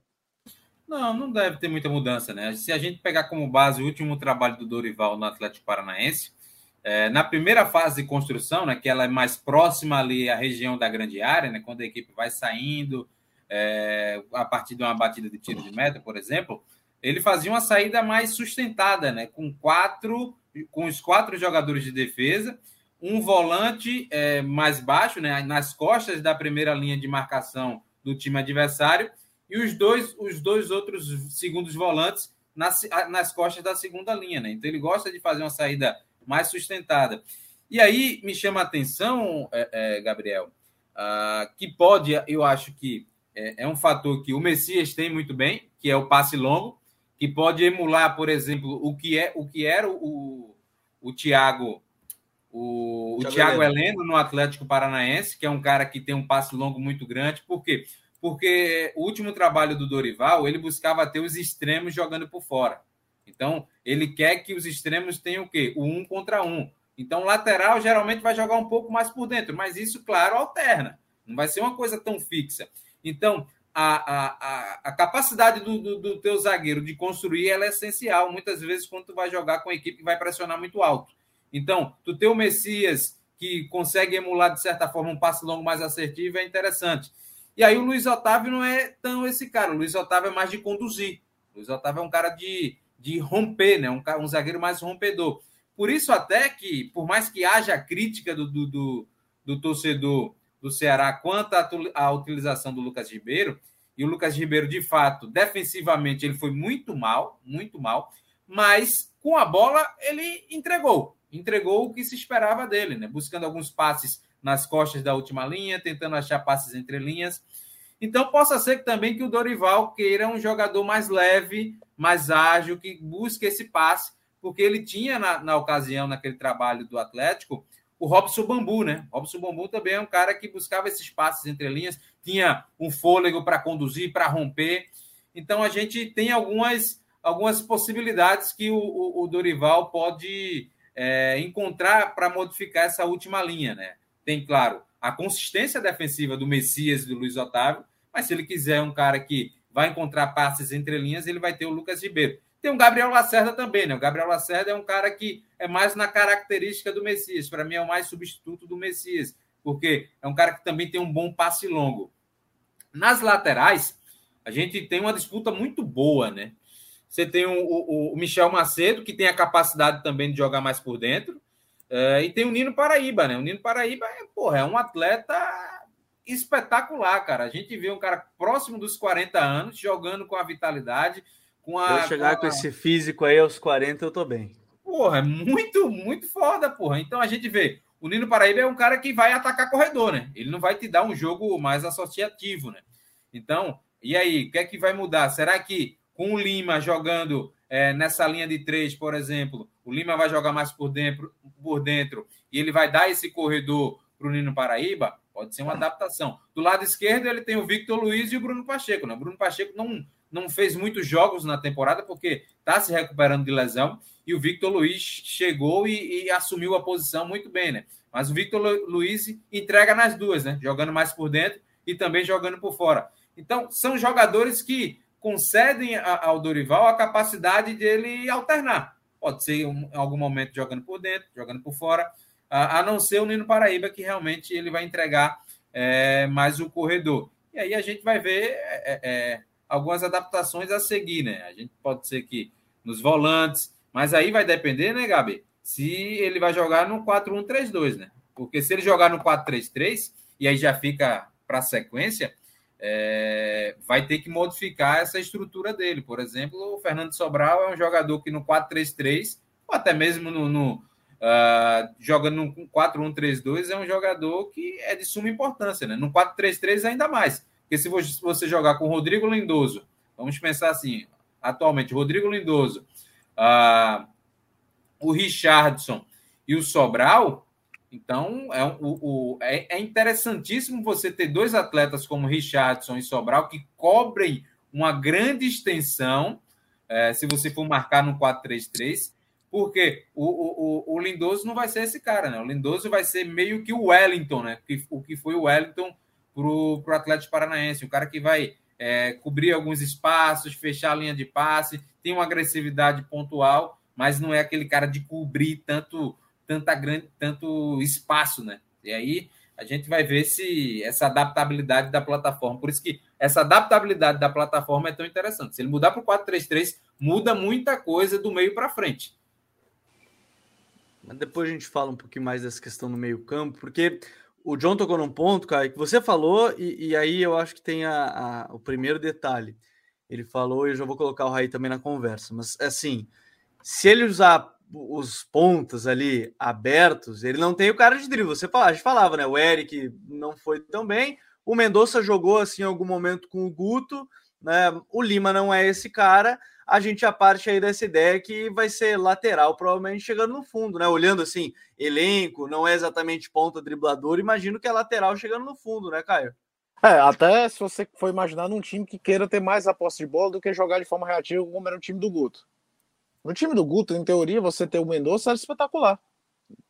Speaker 4: Não, não deve ter muita mudança, né? Se a gente pegar como base o último trabalho do Dorival no Atlético Paranaense, é, na primeira fase de construção, né, que ela é mais próxima ali à região da grande área, né, quando a equipe vai saindo é, a partir de uma batida de tiro de meta, por exemplo, ele fazia uma saída mais sustentada, né? Com quatro, com os quatro jogadores de defesa, um volante é, mais baixo, né? Nas costas da primeira linha de marcação do time adversário, e os dois, os dois outros segundos volantes nas, nas costas da segunda linha, né? Então ele gosta de fazer uma saída mais sustentada. E aí me chama a atenção, é, é, Gabriel, uh, que pode, eu acho que é, é um fator que o Messias tem muito bem, que é o passe longo que pode emular, por exemplo, o que é o que era o, o Thiago o, o Thiago Heleno no Atlético Paranaense, que é um cara que tem um passe longo muito grande. Por quê? Porque o último trabalho do Dorival, ele buscava ter os extremos jogando por fora. Então, ele quer que os extremos tenham o quê? O um contra um. Então, o lateral geralmente vai jogar um pouco mais por dentro, mas isso, claro, alterna. Não vai ser uma coisa tão fixa. Então, a, a, a capacidade do, do, do, teu zagueiro de construir ela é essencial, muitas vezes, quando tu vai jogar com a equipe que vai pressionar muito alto. Então, tu ter o Messias que consegue emular, de certa forma, um passe longo mais assertivo é interessante. E aí o Luiz Otávio não é tão esse cara. O Luiz Otávio é mais de conduzir. O Luiz Otávio é um cara de, de romper, né? um, um zagueiro mais rompedor. Por isso, até que, por mais que haja crítica do, do, do, do torcedor do Ceará quanto à utilização do Lucas Ribeiro. E o Lucas Ribeiro, de fato, defensivamente, ele foi muito mal, muito mal, mas com a bola ele entregou, entregou o que se esperava dele, né? Buscando alguns passes nas costas da última linha, tentando achar passes entre linhas. Então, possa ser também que o Dorival queira um jogador mais leve, mais ágil, que busque esse passe, porque ele tinha na, na ocasião, naquele trabalho do Atlético, o Robson Bambu, né? Robson Bambu também é um cara que buscava esses passes entre linhas, tinha um fôlego para conduzir, para romper. Então a gente tem algumas, algumas possibilidades que o, o, o Dorival pode é, encontrar para modificar essa última linha, né? Tem, claro, a consistência defensiva do Messias e do Luiz Otávio, mas se ele quiser um cara que vai encontrar passes entre linhas, ele vai ter o Lucas Ribeiro. Tem o Gabriel Lacerda também, né? O Gabriel Lacerda é um cara que é mais na característica do Messias. Para mim, é o mais substituto do Messias, porque é um cara que também tem um bom passe longo. Nas laterais, a gente tem uma disputa muito boa, né? Você tem o, o, o Michel Macedo, que tem a capacidade também de jogar mais por dentro. É, e tem o Nino Paraíba, né? O Nino Paraíba é, porra, é um atleta espetacular, cara. A gente vê um cara próximo dos 40 anos, jogando com a vitalidade, com a.
Speaker 1: Se eu chegar
Speaker 4: com,
Speaker 1: a... com esse físico aí aos 40, eu tô bem.
Speaker 4: Porra, é muito, muito foda, porra. Então a gente vê. O Nino Paraíba é um cara que vai atacar corredor, né? Ele não vai te dar um jogo mais associativo, né? Então, e aí, o que é que vai mudar? Será que com o Lima jogando é, nessa linha de três, por exemplo, o Lima vai jogar mais por dentro, por dentro e ele vai dar esse corredor para o Nino Paraíba? Pode ser uma adaptação. Do lado esquerdo, ele tem o Victor Luiz e o Bruno Pacheco, né? O Bruno Pacheco não não fez muitos jogos na temporada porque está se recuperando de lesão. E o Victor Luiz chegou e, e, assumiu a posição muito bem, né? Mas o Victor Luiz entrega nas duas, né? Jogando mais por dentro e também jogando por fora. Então, são jogadores que concedem ao Dorival a capacidade dele alternar. Pode ser em algum momento jogando por dentro, jogando por fora, a, não ser o Nino Paraíba, que realmente ele vai entregar é, mais o corredor. E aí a gente vai ver é, algumas adaptações a seguir, né? A gente pode ser que nos volantes, mas aí vai depender, né, Gabi? Se ele vai jogar no 4-1-3-2, né? Porque se ele jogar no 4-3-3, e aí já fica para a sequência, é, vai ter que modificar essa estrutura dele. Por exemplo, o Fernando Sobral é um jogador que no 4-3-3, ou até mesmo no, no, uh, jogando no 4-1-3-2 é um jogador que é de suma importância, né? No 4-3-3 ainda mais. Porque se você jogar com Rodrigo Lindoso, vamos pensar assim, atualmente, Rodrigo Lindoso, uh, o Richardson e o Sobral, então é, o, o, é, é, interessantíssimo você ter dois atletas como Richardson e Sobral que cobrem uma grande extensão, é, se você for marcar no 4-3-3, porque o, o, o, Lindoso não vai ser esse cara, né? O Lindoso vai ser meio que o Wellington, né? o que foi o Wellington para o Atlético Paranaense, o cara que vai é, cobrir alguns espaços, fechar a linha de passe, tem uma agressividade pontual, mas não é aquele cara de cobrir tanto, tanta grande, tanto espaço, né? E aí a gente vai ver se essa adaptabilidade da plataforma. Por isso que essa adaptabilidade da plataforma é tão interessante. Se ele mudar para o 4-3-3, muda muita coisa do meio para frente.
Speaker 1: Depois a gente fala um pouquinho mais dessa questão no meio-campo, porque o John tocou num ponto, cara, que você falou, e, e aí eu acho que tem a, a, o primeiro detalhe. Ele falou, e eu já vou colocar o Raí também na conversa, mas assim, se ele usar os pontas ali abertos, ele não tem o cara de drible. Você fala, a gente falava, né? O Eric não foi tão bem, o Mendonça jogou assim em algum momento com o Guto, né? O Lima não é esse cara a gente já parte aí dessa ideia que vai ser lateral, provavelmente chegando no fundo, né? Olhando assim, elenco, não é exatamente ponta driblador, imagino que é lateral chegando no fundo, né, Caio?
Speaker 2: É, até se você for imaginar num time que queira ter mais a posse de bola do que jogar de forma reativa, como era o time do Guto. No time do Guto, em teoria, você ter o Mendonça era espetacular.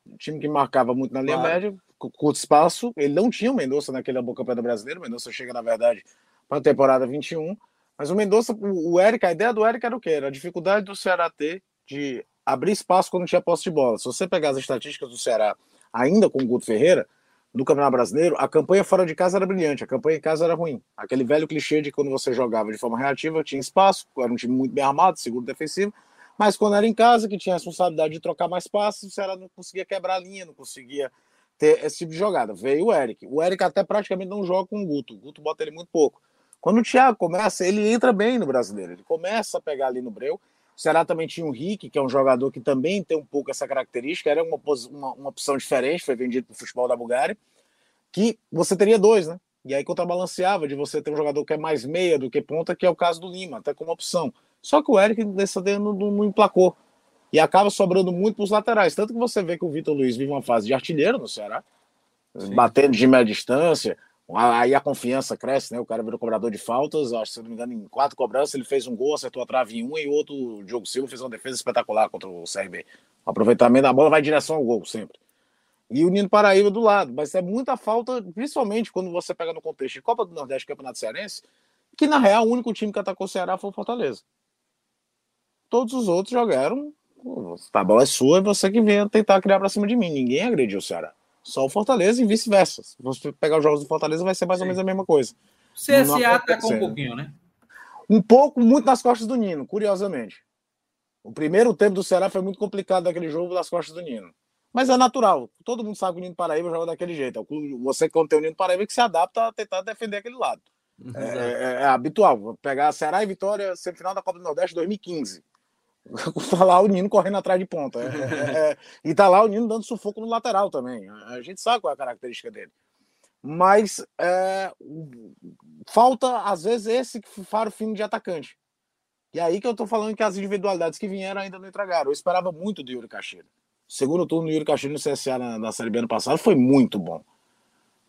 Speaker 2: Um time que marcava muito na linha claro. média, curto espaço. Ele não tinha o Mendonça naquele Campeonato Brasileiro. O Mendonça chega, na verdade, para a temporada 21. Mas o Mendonça, o Eric, a ideia do Eric era o quê? Era a dificuldade do Ceará ter de abrir espaço quando tinha posse de bola. Se você pegar as estatísticas do Ceará, ainda com o Guto Ferreira, no Campeonato Brasileiro, a campanha fora de casa era brilhante, a campanha em casa era ruim. Aquele velho clichê de quando você jogava de forma reativa, tinha espaço, era um time muito bem armado, seguro defensivo, mas quando era em casa, que tinha a responsabilidade de trocar mais passes, o Ceará não conseguia quebrar a linha, não conseguia ter esse tipo de jogada. Veio o Eric. O Eric até praticamente não joga com o Guto. O Guto bota ele muito pouco. Quando o Thiago começa, ele entra bem no brasileiro, ele começa a pegar ali no breu. O Ceará também tinha o Rick, que é um jogador que também tem um pouco essa característica, era uma, uma, uma opção diferente, foi vendido para o futebol da Bulgária, que você teria dois, né? E aí contrabalanceava de você ter um jogador que é mais meia do que ponta, que é o caso do Lima, até como opção. Só que o Eric dessa não, não, não emplacou. E acaba sobrando muito para os laterais. Tanto que você vê que o Vitor Luiz vive uma fase de artilheiro no Ceará, Sim. batendo de média distância, Aí a confiança cresce, né? O cara virou cobrador de faltas, acho, se não me engano, em quatro cobranças, ele fez um gol, acertou a trave em um, e o outro, o Diogo Silva, fez uma defesa espetacular contra o CRB. O aproveitamento da bola vai em direção ao gol, sempre. E o Nino Paraíba do lado. Mas é muita falta, principalmente quando você pega no contexto de Copa do Nordeste Campeonato Cearense, que na real o único time que atacou o Ceará foi o Fortaleza. Todos os outros jogaram. A bola é sua e você que vem tentar criar pra cima de mim. Ninguém agrediu o Ceará. Só o Fortaleza e vice-versa. Se você pegar os jogos do Fortaleza, vai ser mais Sim. ou menos a mesma coisa.
Speaker 4: O CSA atacou um pouquinho, né?
Speaker 2: Um pouco, muito nas costas do Nino, curiosamente. O primeiro tempo do Ceará foi muito complicado daquele jogo das costas do Nino. Mas é natural. Todo mundo sabe que o Nino Paraíba joga daquele jeito. É você, quando tem o Nino Paraíba, que se adapta a tentar defender aquele lado. É, é, é, habitual. Pegar Ceará e Vitória, semifinal da Copa do Nordeste 2015. <laughs> tá lá o Nino correndo atrás de ponta. É, é, é, e tá lá o Nino dando sufoco no lateral também. A gente sabe qual é a característica dele. Mas é, falta, às vezes, esse faro fino de atacante. E aí que eu tô falando que as individualidades que vieram ainda não entregaram. Eu esperava muito do Yuri Caxeira. Segundo turno do Yuri Caxeira no CSA na, na Série B ano passado foi muito bom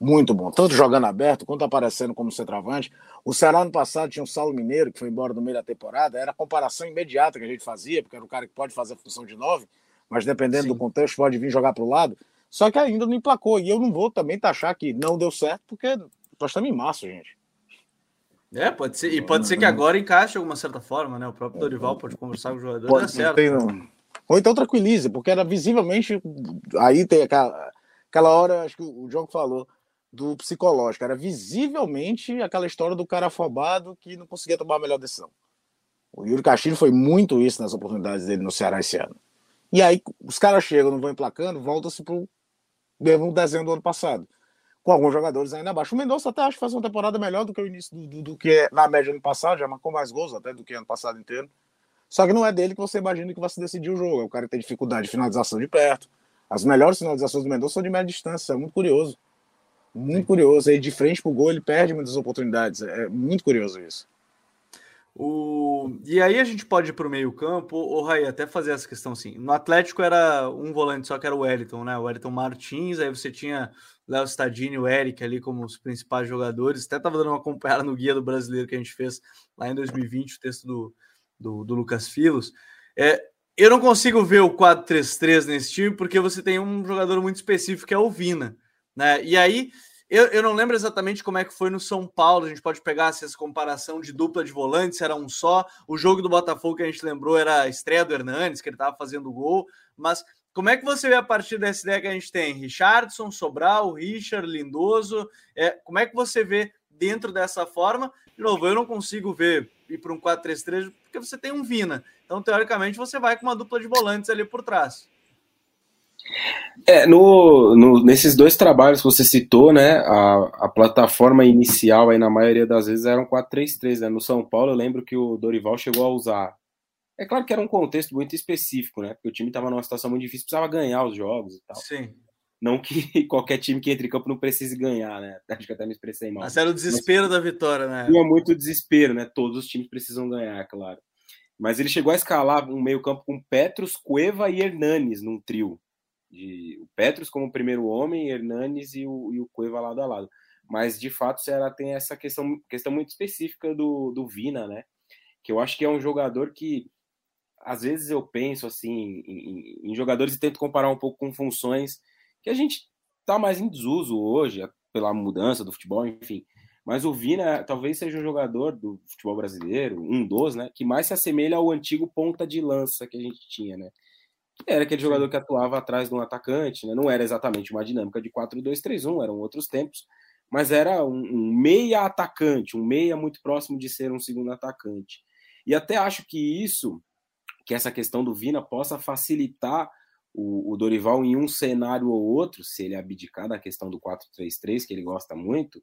Speaker 2: muito bom, tanto jogando aberto quanto aparecendo como centroavante. O Ceará no passado tinha o Saulo Mineiro, que foi embora no meio da temporada, era a comparação imediata que a gente fazia, porque era o cara que pode fazer a função de nove, mas dependendo Sim. do contexto pode vir jogar para o lado. Só que ainda não emplacou, e eu não vou também taxar que não deu certo, porque nós estamos em março, gente.
Speaker 1: É, pode ser, e pode ser que agora encaixe de alguma certa forma, né? O próprio Dorival pode conversar com o jogador, pode, certo. Tem,
Speaker 2: Ou então tranquilize, porque era visivelmente. Aí tem aquela, aquela hora, acho que o João falou, do psicológico. Era visivelmente aquela história do cara afobado que não conseguia tomar a melhor decisão. O Yuri Castilho foi muito isso nas oportunidades dele no Ceará esse ano. E aí os caras chegam, não vão emplacando, volta-se para o mesmo desenho do ano passado. Com alguns jogadores ainda abaixo. O Mendonça até acho que faz uma temporada melhor do que o início do, do, do que é na média ano passado, já marcou mais gols até do que ano passado inteiro. Só que não é dele que você imagina que vai se decidir o jogo. É o cara tem dificuldade de finalização de perto, As melhores finalizações do Mendonça são de média distância, é muito curioso. Muito Sim. curioso. Aí de frente pro gol ele perde muitas oportunidades. É muito curioso isso.
Speaker 1: O... E aí a gente pode ir para o meio-campo, o Rai, até fazer essa questão assim. No Atlético era um volante só que era o Wellington, né? O Wellington Martins, aí você tinha Léo Stadini e o Eric ali como os principais jogadores. Até estava dando uma acompanhada no guia do brasileiro que a gente fez lá em 2020, o texto do, do, do Lucas Filos. É, eu não consigo ver o 4-3-3 nesse time, porque você tem um jogador muito específico que é o Vina. Né? E aí eu, eu não lembro exatamente como é que foi no São Paulo. A gente pode pegar assim, essa comparação de dupla de volantes, era um só. O jogo do Botafogo que a gente lembrou era a estreia do Hernandes, que ele estava fazendo gol. Mas como é que você vê a partir dessa ideia que a gente tem? Richardson, Sobral, Richard, Lindoso. É, como é que você vê dentro dessa forma? De novo, eu não consigo ver ir para um 4-3-3 porque você tem um Vina. Então, teoricamente, você vai com uma dupla de volantes ali por trás.
Speaker 3: É, no, no, nesses dois trabalhos que você citou, né, a, a plataforma inicial aí na maioria das vezes era um 4-3-3, né, no São Paulo eu lembro que o Dorival chegou a usar, é claro que era um contexto muito específico, né, porque o time estava numa situação muito difícil, precisava ganhar os jogos e tal.
Speaker 1: Sim.
Speaker 3: Não que <laughs> qualquer time que entre em campo não precise ganhar, né, <laughs> acho que até me expressei mal.
Speaker 1: Mas era o desespero Mas, da vitória, né.
Speaker 3: Tinha muito desespero, né, todos os times precisam ganhar, claro. Mas ele chegou a escalar um meio campo com Petros, Cueva e Hernanes num trio de o Petros como primeiro homem, Hernanes e o, e o Cueva lado a lado. Mas de fato Ceará tem essa questão, questão muito específica do, do Vina, né? Que eu acho que é um jogador que às vezes eu penso assim em, em jogadores e tento comparar um pouco com funções que a gente tá mais em desuso hoje pela mudança do futebol, enfim. Mas o Vina talvez seja o jogador do futebol brasileiro, um dos, né, que mais se assemelha ao antigo ponta de lança que a gente tinha, né? Era aquele jogador que atuava atrás de um atacante, né? não era exatamente uma dinâmica de 4-2-3-1, eram outros tempos, mas era um, um, meia atacante, um meia muito próximo de ser um segundo atacante. E até acho que isso, que essa questão do Vina possa facilitar o, o Dorival em um cenário ou outro, se ele abdicar da questão do 4-3-3, que ele gosta muito,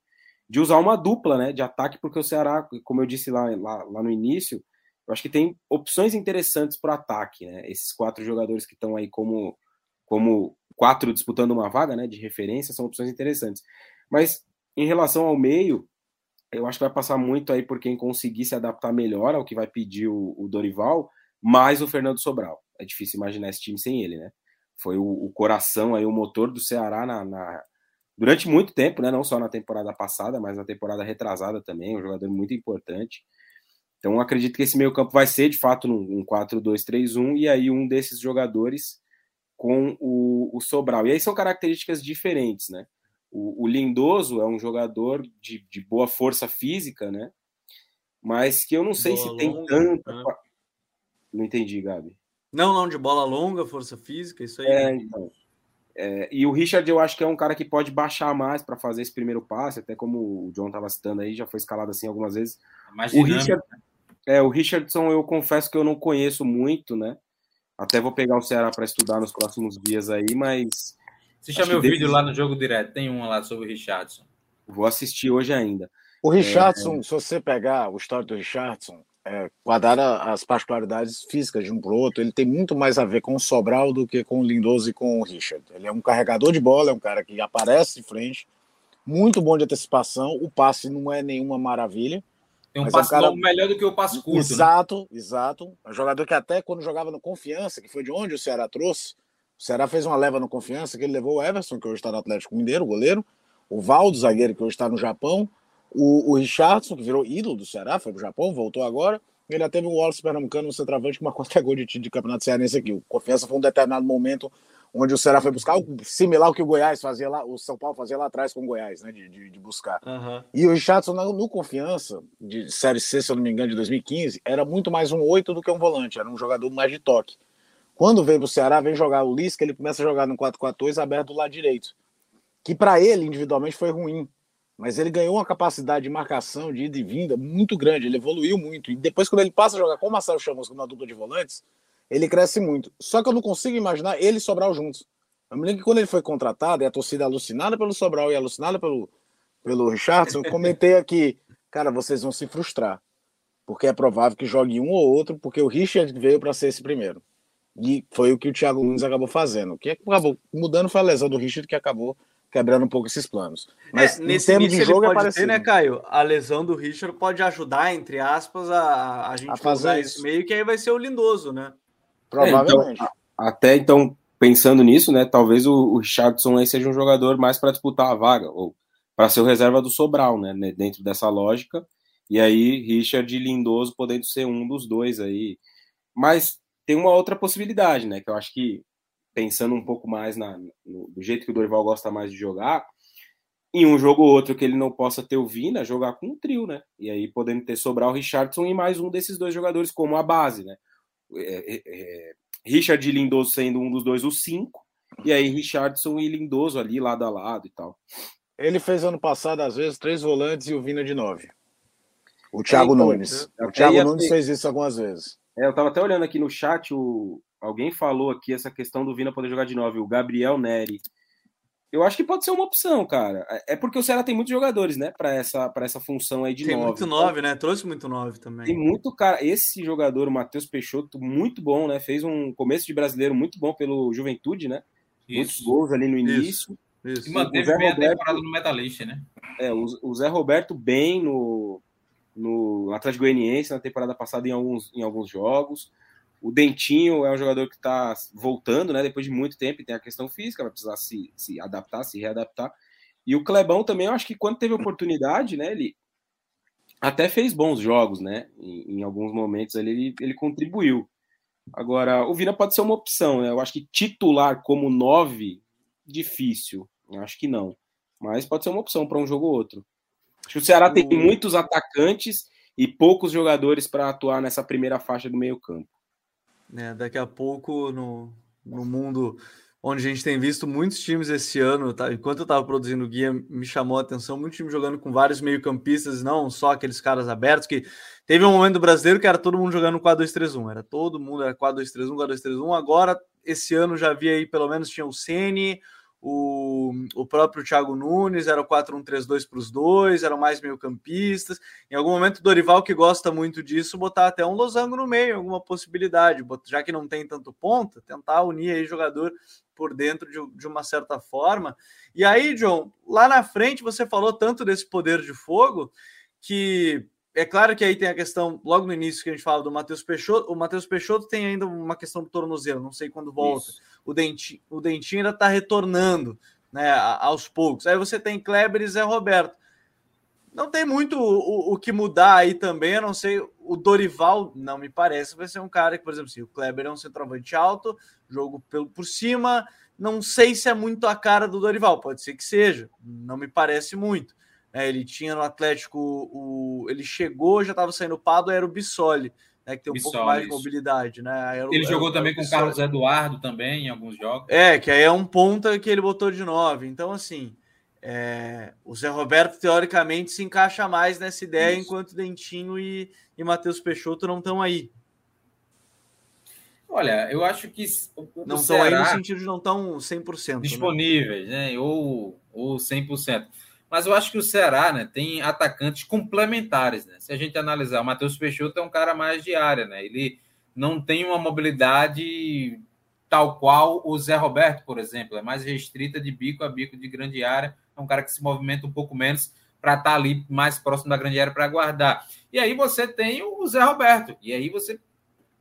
Speaker 3: de usar uma dupla né, de ataque, porque o Ceará, como eu disse lá, lá, lá no início, eu acho que tem opções interessantes para o ataque, né? Esses quatro jogadores que estão aí como, como quatro disputando uma vaga, né? De referência, são opções interessantes. Mas em relação ao meio, eu acho que vai passar muito aí por quem conseguir se adaptar melhor ao que vai pedir o, o Dorival, mais o Fernando Sobral. É difícil imaginar esse time sem ele, né? Foi o, o coração aí, o motor do Ceará na, na, durante muito tempo, né? Não só na temporada passada, mas na temporada retrasada também, um jogador muito importante. Então, acredito que esse meio-campo vai ser de fato um 4-2-3-1 e aí um desses jogadores com o, o, Sobral. E aí são características diferentes, né? O, o Lindoso é um jogador de, de, boa força física, né? Mas que eu não sei bola se tem tanta. Né? Não entendi, Gabi.
Speaker 1: Não, não, de bola longa, força física, isso aí.
Speaker 3: É, então. É, e o Richard, eu acho que é um cara que pode baixar mais para fazer esse primeiro passe, até como o John estava citando aí, já foi escalado assim algumas vezes.
Speaker 4: Mais o
Speaker 3: Richard, né? É, o Richardson eu confesso que eu não conheço muito, né? Até vou pegar o Ceará para estudar nos próximos dias aí, mas.
Speaker 4: Você chama o vídeo lá no jogo direto, tem um lá sobre o Richardson.
Speaker 3: Vou assistir hoje ainda.
Speaker 2: O Richardson, é... se você pegar o histórico do Richardson, é, guardar as particularidades físicas de um para o outro, ele tem muito mais a ver com o Sobral do que com o Lindoso e com o Richard. Ele é um carregador de bola, é um cara que aparece de frente, muito bom de antecipação, o passe não é nenhuma maravilha,
Speaker 4: tem um Mas passe é um cara... melhor do que o passe curto.
Speaker 2: Né? Exato, né? exato. Um jogador que até quando jogava no Confiança, que foi de onde o Ceará trouxe, o Ceará fez uma leva no Confiança, que ele levou o Everson, que hoje está no Atlético Mineiro, o goleiro, o Valdo, zagueiro, que hoje está no Japão, o, o Richardson, que virou ídolo do Ceará, foi pro Japão, voltou agora. Ele até teve o Wallace Pernambucano no centroavante que marcou até gol de, de campeonato cearense aqui. O Confiança foi um determinado momento onde o Ceará foi buscar algo similar ao que o Goiás fazia lá, o São Paulo fazia lá atrás com o Goiás, né, de, de, de buscar. Uhum. E o Richardson, no, no, Confiança, de Série C, se eu não me engano, de 2015, era muito mais um oito do que um volante, era um jogador mais de toque. Quando vem pro Ceará, vem jogar o Lisca, ele começa a jogar no 4-4-2 aberto do lado direito, que para ele, individualmente, foi ruim, mas ele ganhou uma capacidade de marcação, de ida e vinda muito grande, ele evoluiu muito, e depois quando ele passa a jogar com o Marcelo Chamusca na dupla de volantes, ele cresce muito. Só que eu não consigo imaginar ele e Sobral juntos. Eu me lembro que quando ele foi contratado, e a torcida alucinada pelo Sobral e alucinada pelo, pelo Richardson, eu comentei aqui, cara, vocês vão se frustrar. Porque é provável que jogue um ou outro, porque o Richard veio para ser esse primeiro. E foi o que o Thiago Nunes acabou fazendo. O que acabou mudando foi a lesão do Richard que acabou quebrando um pouco esses planos.
Speaker 1: Mas é, nesse termos de jogo pode é ter, né, Caio? A lesão do Richard pode ajudar, entre aspas, a, a gente a fazer esse meio que aí vai ser o Lindoso, né?
Speaker 3: Provavelmente. É, então, até então, pensando nisso, né, talvez o, o Richardson aí seja um jogador mais para disputar a vaga, ou para ser o reserva do Sobral, né, dentro dessa lógica. E aí, Richard e Lindoso podendo ser um dos dois aí. Mas tem uma outra possibilidade, né? Que eu acho que, pensando um pouco mais na, no, do jeito que o Dorival gosta mais de jogar, em um jogo ou outro que ele não possa ter o Vina, jogar com um trio, né? E aí podendo ter Sobral, Richardson e mais um desses dois jogadores como a base, né? É, é, é, Richard e Lindoso sendo um dos dois o cinco, e aí Richardson e Lindoso ali lado a lado e tal.
Speaker 2: Ele fez ano passado, às vezes, três volantes e o Vina de nove. O Thiago então, Nunes. O Thiago Nunes ter... fez isso algumas vezes.
Speaker 3: É, eu tava até olhando aqui no chat, o... alguém falou aqui essa questão do Vina poder jogar de nove, o Gabriel Neri. Eu acho que pode ser uma opção, cara. É, é porque o Ceará tem muitos jogadores, né, para essa, pra essa função aí de
Speaker 1: tem
Speaker 3: nove.
Speaker 1: Tem muito nove, né? Trouxe muito nove também.
Speaker 3: Tem muito cara. Esse jogador, o Matheus Peixoto, muito bom, né? Fez um começo de brasileiro muito bom pelo Juventude, né? Isso. Muitos gols ali no início. Isso.
Speaker 4: Isso. E manteve bem Roberto, a temporada no Metalista, né?
Speaker 3: É, o, o Zé Roberto bem no, no Atlético Goianiense na temporada passada em alguns, em alguns jogos. O Dentinho é um jogador que está voltando, né? Depois de muito tempo, e tem a questão física, vai precisar se, se adaptar, se readaptar. E o Clebão também, eu acho que quando teve oportunidade, né? Ele até fez bons jogos, né? Em, em alguns momentos ali ele, ele contribuiu. Agora, o Vina pode ser uma opção, né? Eu acho que titular como nove, difícil. Eu acho que não. Mas pode ser uma opção para um jogo ou outro. Acho que o Ceará tem muitos atacantes e poucos jogadores para atuar nessa primeira faixa do meio-campo.
Speaker 1: É, daqui a pouco, no, no mundo onde a gente tem visto muitos times esse ano, tá? enquanto eu estava produzindo o guia, me chamou a atenção, muito time jogando com vários meio-campistas, não só aqueles caras abertos, que teve um momento brasileiro que era todo mundo jogando 4-2-3-1, era todo mundo, era 4-2-3-1, 4-2-3-1, agora esse ano já vi aí, pelo menos tinha o Ceni, o, o próprio Thiago Nunes, era o 4-1-3-2 para os dois, eram mais meio-campistas. Em algum momento, Dorival, que gosta muito disso, botar até um losango no meio, alguma possibilidade, já que não tem tanto ponta, tentar unir aí jogador por dentro de, de uma certa forma. E aí, John, lá na frente você falou tanto desse poder de fogo que é claro que aí tem a questão, logo no início que a gente fala do Matheus Peixoto, o Matheus Peixoto tem ainda uma questão do tornozelo, não sei quando volta. O Dentinho, o Dentinho ainda está retornando, né, aos poucos. Aí você tem Kleber e Zé Roberto. Não tem muito o, o, que mudar aí também, eu não sei. O Dorival, não me parece, vai ser um cara que, por exemplo, assim, o Kleber é um centroavante alto, jogo pelo, por cima. Não sei se é muito a cara do Dorival, pode ser que seja, não me parece muito. É, ele tinha no Atlético, o, ele chegou, já estava saindo o Pado, era o Bissoli, né, que tem um Bissoli, pouco mais de mobilidade. Né?
Speaker 4: Era, ele era, jogou era, também com o Carlos Eduardo também em alguns jogos.
Speaker 1: É, que aí é um ponta que ele botou de nove. Então, assim, é, o Zé Roberto, teoricamente, se encaixa mais nessa ideia, Isso. enquanto Dentinho e, e Matheus Peixoto não estão aí.
Speaker 4: Olha, eu acho que.
Speaker 1: não estão aí no sentido de não estão 100%.
Speaker 4: Né? Disponíveis, né? né? Ou, ou 100%. Mas eu acho que o Ceará né, tem atacantes complementares. Né? Se a gente analisar, o Matheus Peixoto é um cara mais de área. Né? Ele não tem uma mobilidade tal qual o Zé Roberto, por exemplo. É mais restrita de bico a bico de grande área. É um cara que se movimenta um pouco menos para estar tá ali mais próximo da grande área para guardar. E aí você tem o Zé Roberto. E aí você,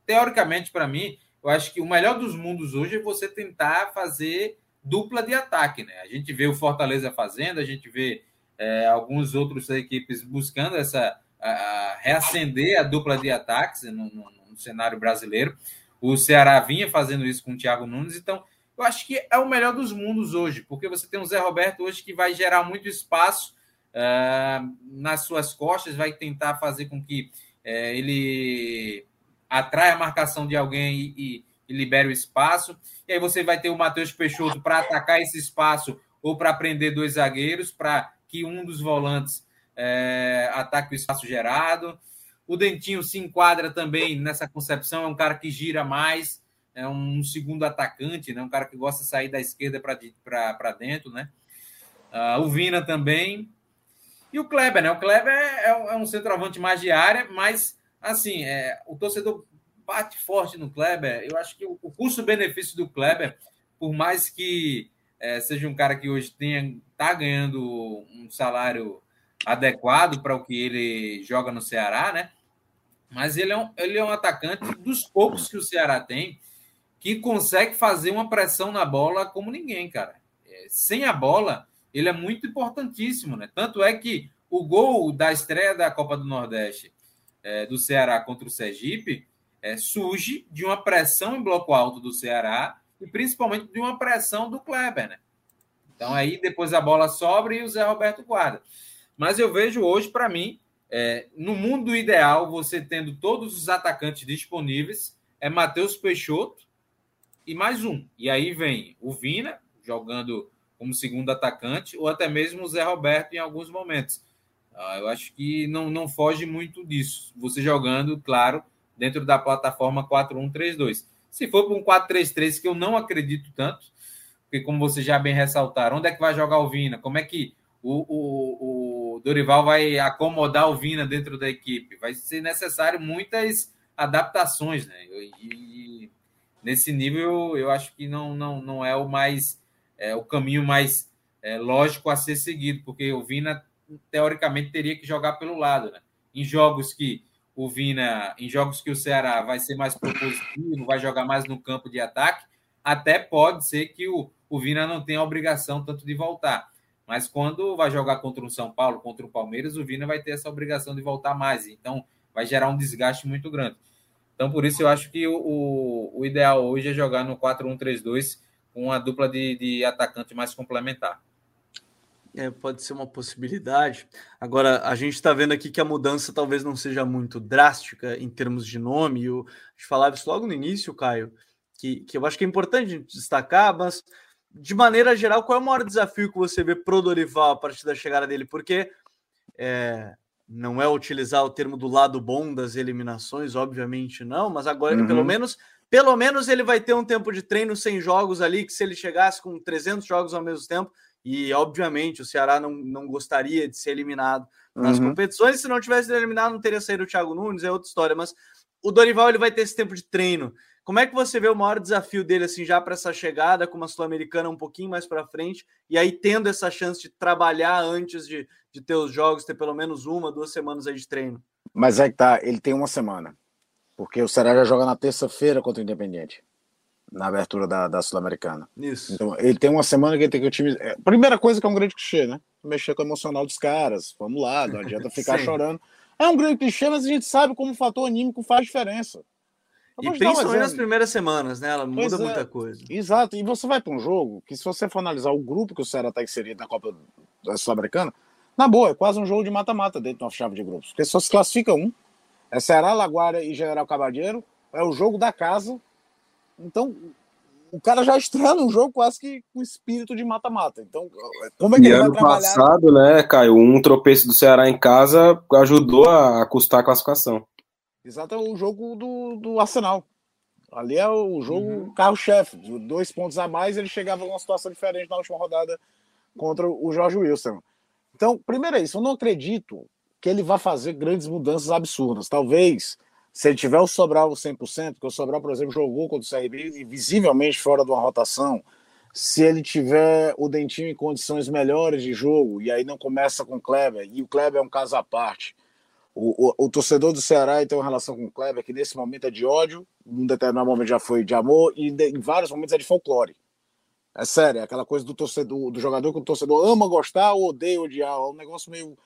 Speaker 4: teoricamente, para mim, eu acho que o melhor dos mundos hoje é você tentar fazer dupla de ataque, né? A gente vê o Fortaleza fazendo, a gente vê é, alguns outros equipes buscando essa a, a reacender a dupla de ataques no, no, no, cenário brasileiro. O Ceará vinha fazendo isso com o Thiago Nunes, então eu acho que é o melhor dos mundos hoje, porque você tem o Zé Roberto hoje que vai gerar muito espaço uh, nas suas costas, vai tentar fazer com que uh, ele atraia a marcação de alguém e, e e libere o espaço. E aí você vai ter o Matheus Peixoto para atacar esse espaço ou para prender dois zagueiros, para que um dos volantes é, ataque o espaço gerado. O Dentinho se enquadra também nessa concepção, é um cara que gira mais, é um segundo atacante, né? um cara que gosta de sair da esquerda para dentro. Né? Uh, o Vina também. E o Kleber, né? O Kleber é, é um centroavante mais de área, mas assim, é, o torcedor bate forte no Kleber. Eu acho que o, custo-benefício do Kleber, por mais que é, seja um cara que hoje tenha tá ganhando um salário adequado para o que ele joga no Ceará, né? Mas ele é, um, ele é um atacante dos poucos que o Ceará tem que consegue fazer uma pressão na bola como ninguém, cara. É, sem a bola, ele é muito importantíssimo, né? Tanto é que o gol da estreia da Copa do Nordeste é, do Ceará contra o Sergipe é, surge de uma pressão em bloco alto do Ceará e principalmente de uma pressão do Kleber, né? Então aí depois a bola sobra e o Zé Roberto guarda. Mas eu vejo hoje, para mim, é, no mundo ideal, você tendo todos os atacantes disponíveis, é Matheus Peixoto e mais um. E aí vem o Vina jogando como segundo atacante, ou até mesmo o Zé Roberto em alguns momentos. Ah, eu acho que não, não foge muito disso. Você jogando, claro, dentro da plataforma 4-1-3-2. Se for para um 4-3-3, que eu não acredito tanto, porque como vocês já bem ressaltaram, onde é que vai jogar o Vina? Como é que o, o, o Dorival vai acomodar o Vina dentro da equipe? Vai ser necessário muitas adaptações, né? E, nesse nível eu acho que não, não, não é o mais é, o caminho mais é, lógico a ser seguido, porque o Vina teoricamente teria que jogar pelo lado, né? Em jogos que o Vina, em jogos que o Ceará vai ser mais propositivo, vai jogar mais no campo de ataque, até pode ser que o, o Vina não tenha a obrigação tanto de voltar. Mas quando vai jogar contra o São Paulo, contra o Palmeiras, o Vina vai ter essa obrigação de voltar mais. Então, vai gerar um desgaste muito grande. Então, por isso, eu acho que o, o, o ideal hoje é jogar no 4-1-3-2 com uma dupla de, de atacante mais complementar.
Speaker 1: É, pode ser uma possibilidade. Agora, a gente está vendo aqui que a mudança talvez não seja muito drástica em termos de nome. Eu, a gente falava isso logo no início, Caio, que, que eu acho que é importante destacar, mas de maneira geral, qual é o maior desafio que você vê pro Dorival a partir da chegada dele? Porque é, não é utilizar o termo do lado bom das eliminações, obviamente não, mas agora, uhum. pelo menos pelo menos ele vai ter um tempo de treino sem jogos ali, que se ele chegasse com 300 jogos ao mesmo tempo, e obviamente o Ceará não, não gostaria de ser eliminado nas uhum. competições, se não tivesse eliminado não teria saído o Thiago Nunes, é outra história, mas o Dorival ele vai ter esse tempo de treino. Como é que você vê o maior desafio dele assim já para essa chegada com uma sul-americana um pouquinho mais para frente e aí tendo essa chance de trabalhar antes de, de ter os jogos, ter pelo menos uma, duas semanas aí de treino?
Speaker 2: Mas é que tá, ele tem uma semana. Porque o Ceará já joga na terça-feira contra o Independente, na abertura da, da Sul-Americana.
Speaker 1: Isso.
Speaker 2: Então, ele tem uma semana que ele tem que o time. É, primeira coisa que é um grande clichê, né? Mexer com o emocional dos caras. Vamos lá, não adianta ficar <laughs> chorando. É um grande clichê, mas a gente sabe como o fator anímico faz diferença.
Speaker 1: E principalmente nas primeiras semanas, né? Ela muda é. muita coisa.
Speaker 2: Exato. E você vai para um jogo que, se você for analisar o grupo que o Ceará está inserido na Copa Sul-Americana, na boa, é quase um jogo de mata-mata dentro de uma chave de grupos. Porque só se classifica um. É Ceará, Laguara e General Cabadeiro. É o jogo da casa. Então, o cara já estreia num jogo quase que com espírito de mata-mata. Então,
Speaker 3: como é que e ele ano vai trabalhar? passado, né, Caio, um tropeço do Ceará em casa ajudou a custar a classificação.
Speaker 2: Exato, é o jogo do, do Arsenal. Ali é o jogo uhum. carro-chefe. Dois pontos a mais, ele chegava numa situação diferente na última rodada contra o Jorge Wilson. Então, primeiro é isso, eu não acredito que ele vai fazer grandes mudanças absurdas. Talvez, se ele tiver o Sobral 100%, que o Sobral, por exemplo, jogou contra o CRB visivelmente fora de uma rotação, se ele tiver o Dentinho em condições melhores de jogo, e aí não começa com o Kleber, e o Kleber é um caso à parte. O, o, o torcedor do Ceará tem uma relação com o Kleber que nesse momento é de ódio, num determinado momento já foi de amor, e em vários momentos é de folclore. É sério, é aquela coisa do torcedor, do jogador que o torcedor ama gostar ou odeia odiar. É um negócio meio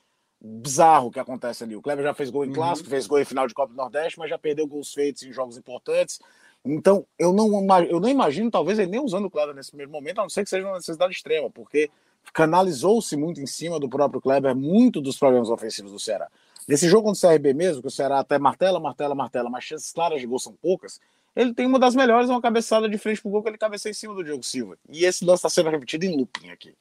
Speaker 2: bizarro que acontece ali. O Kleber já fez gol em uhum. clássico, fez gol em final de Copa do Nordeste, mas já perdeu gols feitos em jogos importantes. Então, eu não, eu não imagino, talvez, ele nem usando o Kleber nesse primeiro momento, a não ser que seja uma necessidade extrema, porque canalizou-se muito em cima do próprio Kleber muito dos problemas ofensivos do Ceará. Nesse jogo contra o CRB mesmo, que o Ceará até martela, martela, martela, mas chances claras de gol são poucas, ele tem uma das melhores, uma cabeçada de frente pro gol que ele cabeceia em cima do Diogo Silva. E esse lance está sendo repetido em looping aqui.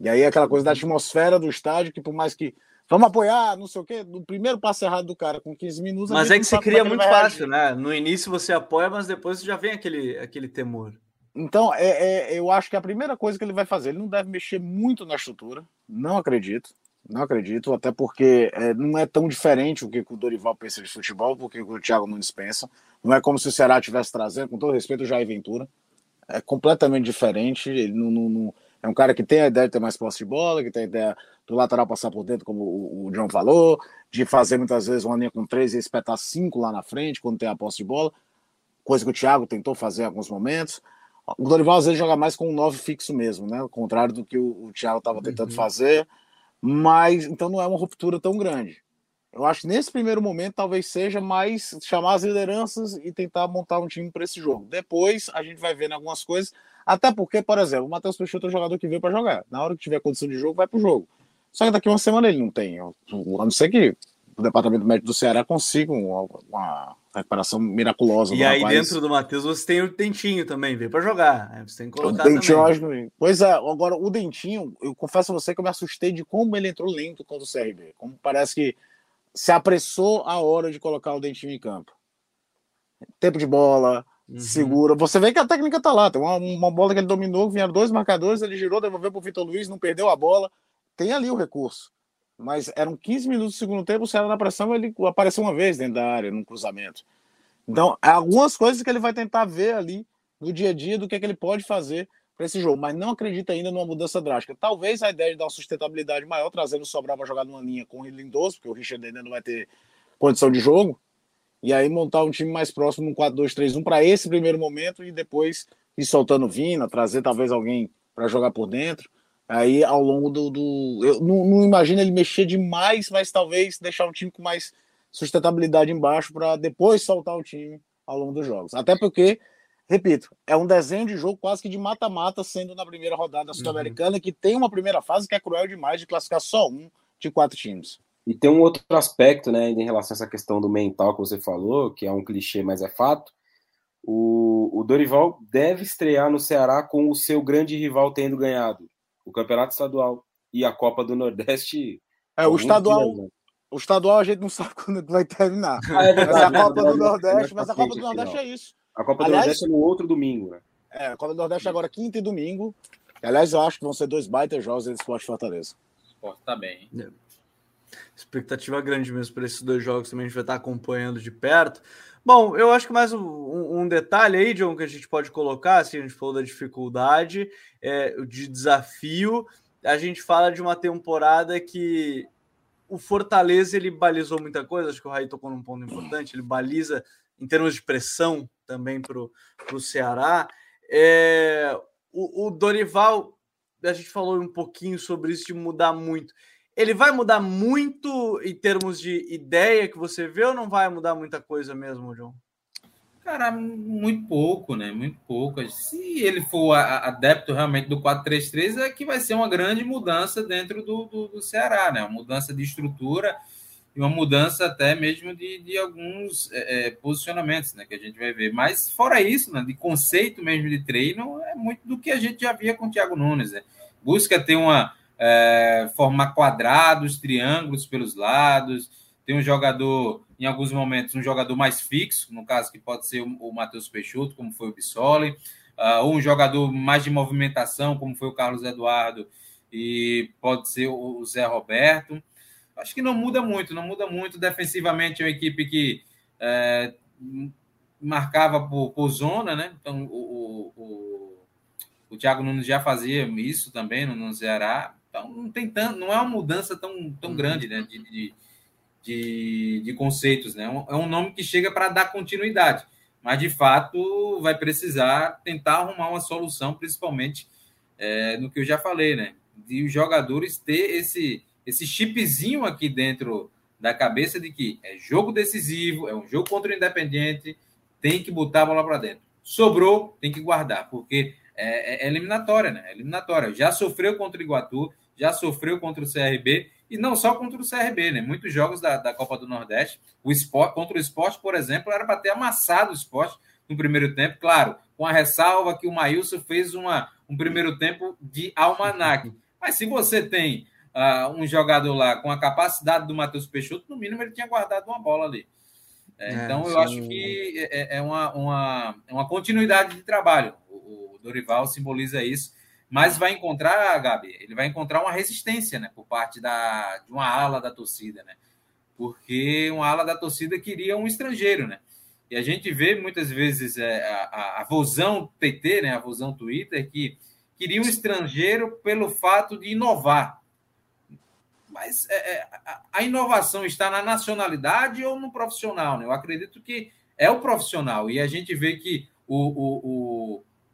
Speaker 2: E aí aquela coisa da atmosfera do estádio, que por mais que Vamos apoiar, não sei o quê. No primeiro passo errado do cara com 15 minutos.
Speaker 1: Mas é que se cria muito fácil, né? No início você apoia, mas depois já vem aquele, aquele temor.
Speaker 2: Então, é, é, eu acho que a primeira coisa que ele vai fazer, ele não deve mexer muito na estrutura, não acredito. Não acredito, até porque é, não é tão diferente o que o Dorival pensa de futebol, porque o Thiago Nunes pensa. Não é como se o Ceará tivesse trazendo, com todo respeito, o Jair Ventura. É completamente diferente. Ele não, não, não, é um cara que tem a ideia de ter mais posse de bola, que tem a ideia do lateral passar por dentro, como o, o John falou, de fazer muitas vezes uma linha com três e espetar cinco lá na frente quando tem a posse de bola, coisa que o Thiago tentou fazer em alguns momentos. O Dorival às vezes joga mais com um nove fixo mesmo, né? Ao contrário do que o, o Thiago estava tentando uhum. fazer, mas então não é uma ruptura tão grande. Eu acho que nesse primeiro momento talvez seja mais chamar as lideranças e tentar montar um time para esse jogo. Depois a gente vai vendo algumas coisas, até porque, por exemplo, o Matheus Peixoto é um jogador que veio para jogar. Na hora que tiver condição de jogo, vai para o jogo. Só que daqui uma semana ele não tem. A não ser que o departamento médico do Ceará consiga uma, uma recuperação miraculosa.
Speaker 1: E aí, rapaz. dentro do Matheus, você tem o Dentinho também, veio para jogar. Você tem que colocar.
Speaker 2: O Dentinho, também. Pois é, agora o Dentinho, eu confesso a você que eu me assustei de como ele entrou lento contra o CRB. Como parece que se apressou a hora de colocar o Dentinho em campo. Tempo de bola, uhum. segura. Você vê que a técnica tá lá. Tem uma, uma bola que ele dominou, vieram dois marcadores, ele girou, devolveu pro Vitor Luiz, não perdeu a bola tem ali o recurso. Mas eram 15 minutos do segundo tempo, o Ceará na pressão, ele apareceu uma vez dentro da área, num cruzamento. Então, há algumas coisas que ele vai tentar ver ali no dia a dia do que, é que ele pode fazer para esse jogo, mas não acredita ainda numa mudança drástica. Talvez a ideia de dar uma sustentabilidade maior, trazendo o Sobral para jogar numa linha com o Lindoso, porque o Richard ainda não vai ter condição de jogo, e aí montar um time mais próximo, um 4-2-3-1 para esse primeiro momento e depois ir soltando Vina, trazer talvez alguém para jogar por dentro. Aí ao longo do. do eu não, não, imagino ele mexer demais, mas talvez deixar um time com mais sustentabilidade embaixo para depois soltar o time ao longo dos jogos. Até porque, repito, é um desenho de jogo quase que de mata-mata, sendo na primeira rodada sul-americana, uhum. que tem uma primeira fase que é cruel demais de classificar só um de quatro times.
Speaker 3: E tem um outro aspecto, né, em relação a essa questão do mental que você falou, que é um clichê, mas é fato. O, o Dorival deve estrear no Ceará com o seu grande rival tendo ganhado o Campeonato Estadual e a Copa do Nordeste.
Speaker 2: É, o estadual. Dias, né? O estadual a gente não sabe <laughs> quando vai terminar. Ah, é verdade, mas a Copa do Nordeste, mas a Copa do Nordeste é isso.
Speaker 3: A Copa do Aliás, Nordeste é no outro domingo, né?
Speaker 2: É, a Copa do Nordeste é agora quinta e domingo. Aliás, eu acho que vão ser dois baitas jogos de Esporte Fortaleza.
Speaker 4: O esporte tá bem. É.
Speaker 1: Expectativa grande mesmo para esses dois jogos também a gente vai estar acompanhando de perto. Bom, eu acho que mais um, um, detalhe aí, John, que a gente pode colocar, assim, a gente falou da dificuldade, é, de desafio, a gente fala de uma temporada que o Fortaleza ele balizou muita coisa, acho que o Raí tocou num ponto importante, ele baliza em termos de pressão também para o Ceará. É, o, o Dorival, a gente falou um pouquinho sobre isso de mudar muito. Ele vai mudar muito em termos de ideia que você vê ou não vai mudar muita coisa mesmo, João?
Speaker 4: Cara, muito pouco, né? Muito pouco. Se ele for adepto realmente do 4-3-3, é que vai ser uma grande mudança dentro do, do, do, Ceará, né? Uma mudança de estrutura e uma mudança até mesmo de, de alguns é, é, posicionamentos, né? Que a gente vai ver. Mas fora isso, né? De conceito mesmo de treino, é muito do que a gente já via com o Thiago Nunes, né? Busca ter uma é, formar quadrados, triângulos pelos lados. Tem um jogador, em alguns momentos, um jogador mais fixo, no caso que pode ser o, o Matheus Peixoto, como foi o Bissoli, uh, ou um jogador mais de movimentação, como foi o Carlos Eduardo, e pode ser o, o Zé Roberto. Acho que não muda muito, não muda muito. Defensivamente, é uma equipe que é, marcava por, por, zona, né? Então, o, o, o Thiago Nunes já fazia isso também no, no Ceará. Então não tem tanto, não é uma mudança tão, tão uhum. grande né, de, de, de, de conceitos. Né? É um nome que chega para dar continuidade, mas de fato vai precisar tentar arrumar uma solução, principalmente é, no que eu já falei, né? De os jogadores ter esse, esse chipzinho aqui dentro da cabeça de que é jogo decisivo, é um jogo contra o Independente, tem que botar a bola para dentro. Sobrou, tem que guardar, porque é, é, eliminatória, né? É eliminatória. Já sofreu contra o Iguatu, já sofreu contra o CRB, e não só contra o CRB, né? Muitos jogos da, da Copa do Nordeste, o esporte, contra o esporte, por exemplo, era para ter amassado o esporte no primeiro tempo, claro, com a ressalva que o Maílson fez uma, um primeiro tempo de almanac. <laughs> Mas se você tem uh, um jogador lá com a capacidade do Matheus Peixoto, no mínimo ele tinha guardado uma bola ali. É, é, então, eu sim. acho que é, é, uma, uma, é uma continuidade de trabalho. O, o Dorival simboliza isso mas vai encontrar, Gabi, ele vai encontrar uma resistência, né, por parte da, de uma ala da torcida, né? Porque uma ala da torcida queria um estrangeiro, né? E a gente vê muitas vezes é, a, a, Vozão PT, né, a Vozão Twitter, que queria um estrangeiro pelo fato de inovar. Mas é, é a inovação está na nacionalidade ou no profissional? Né? Eu acredito que é o profissional. E a gente vê que o, o,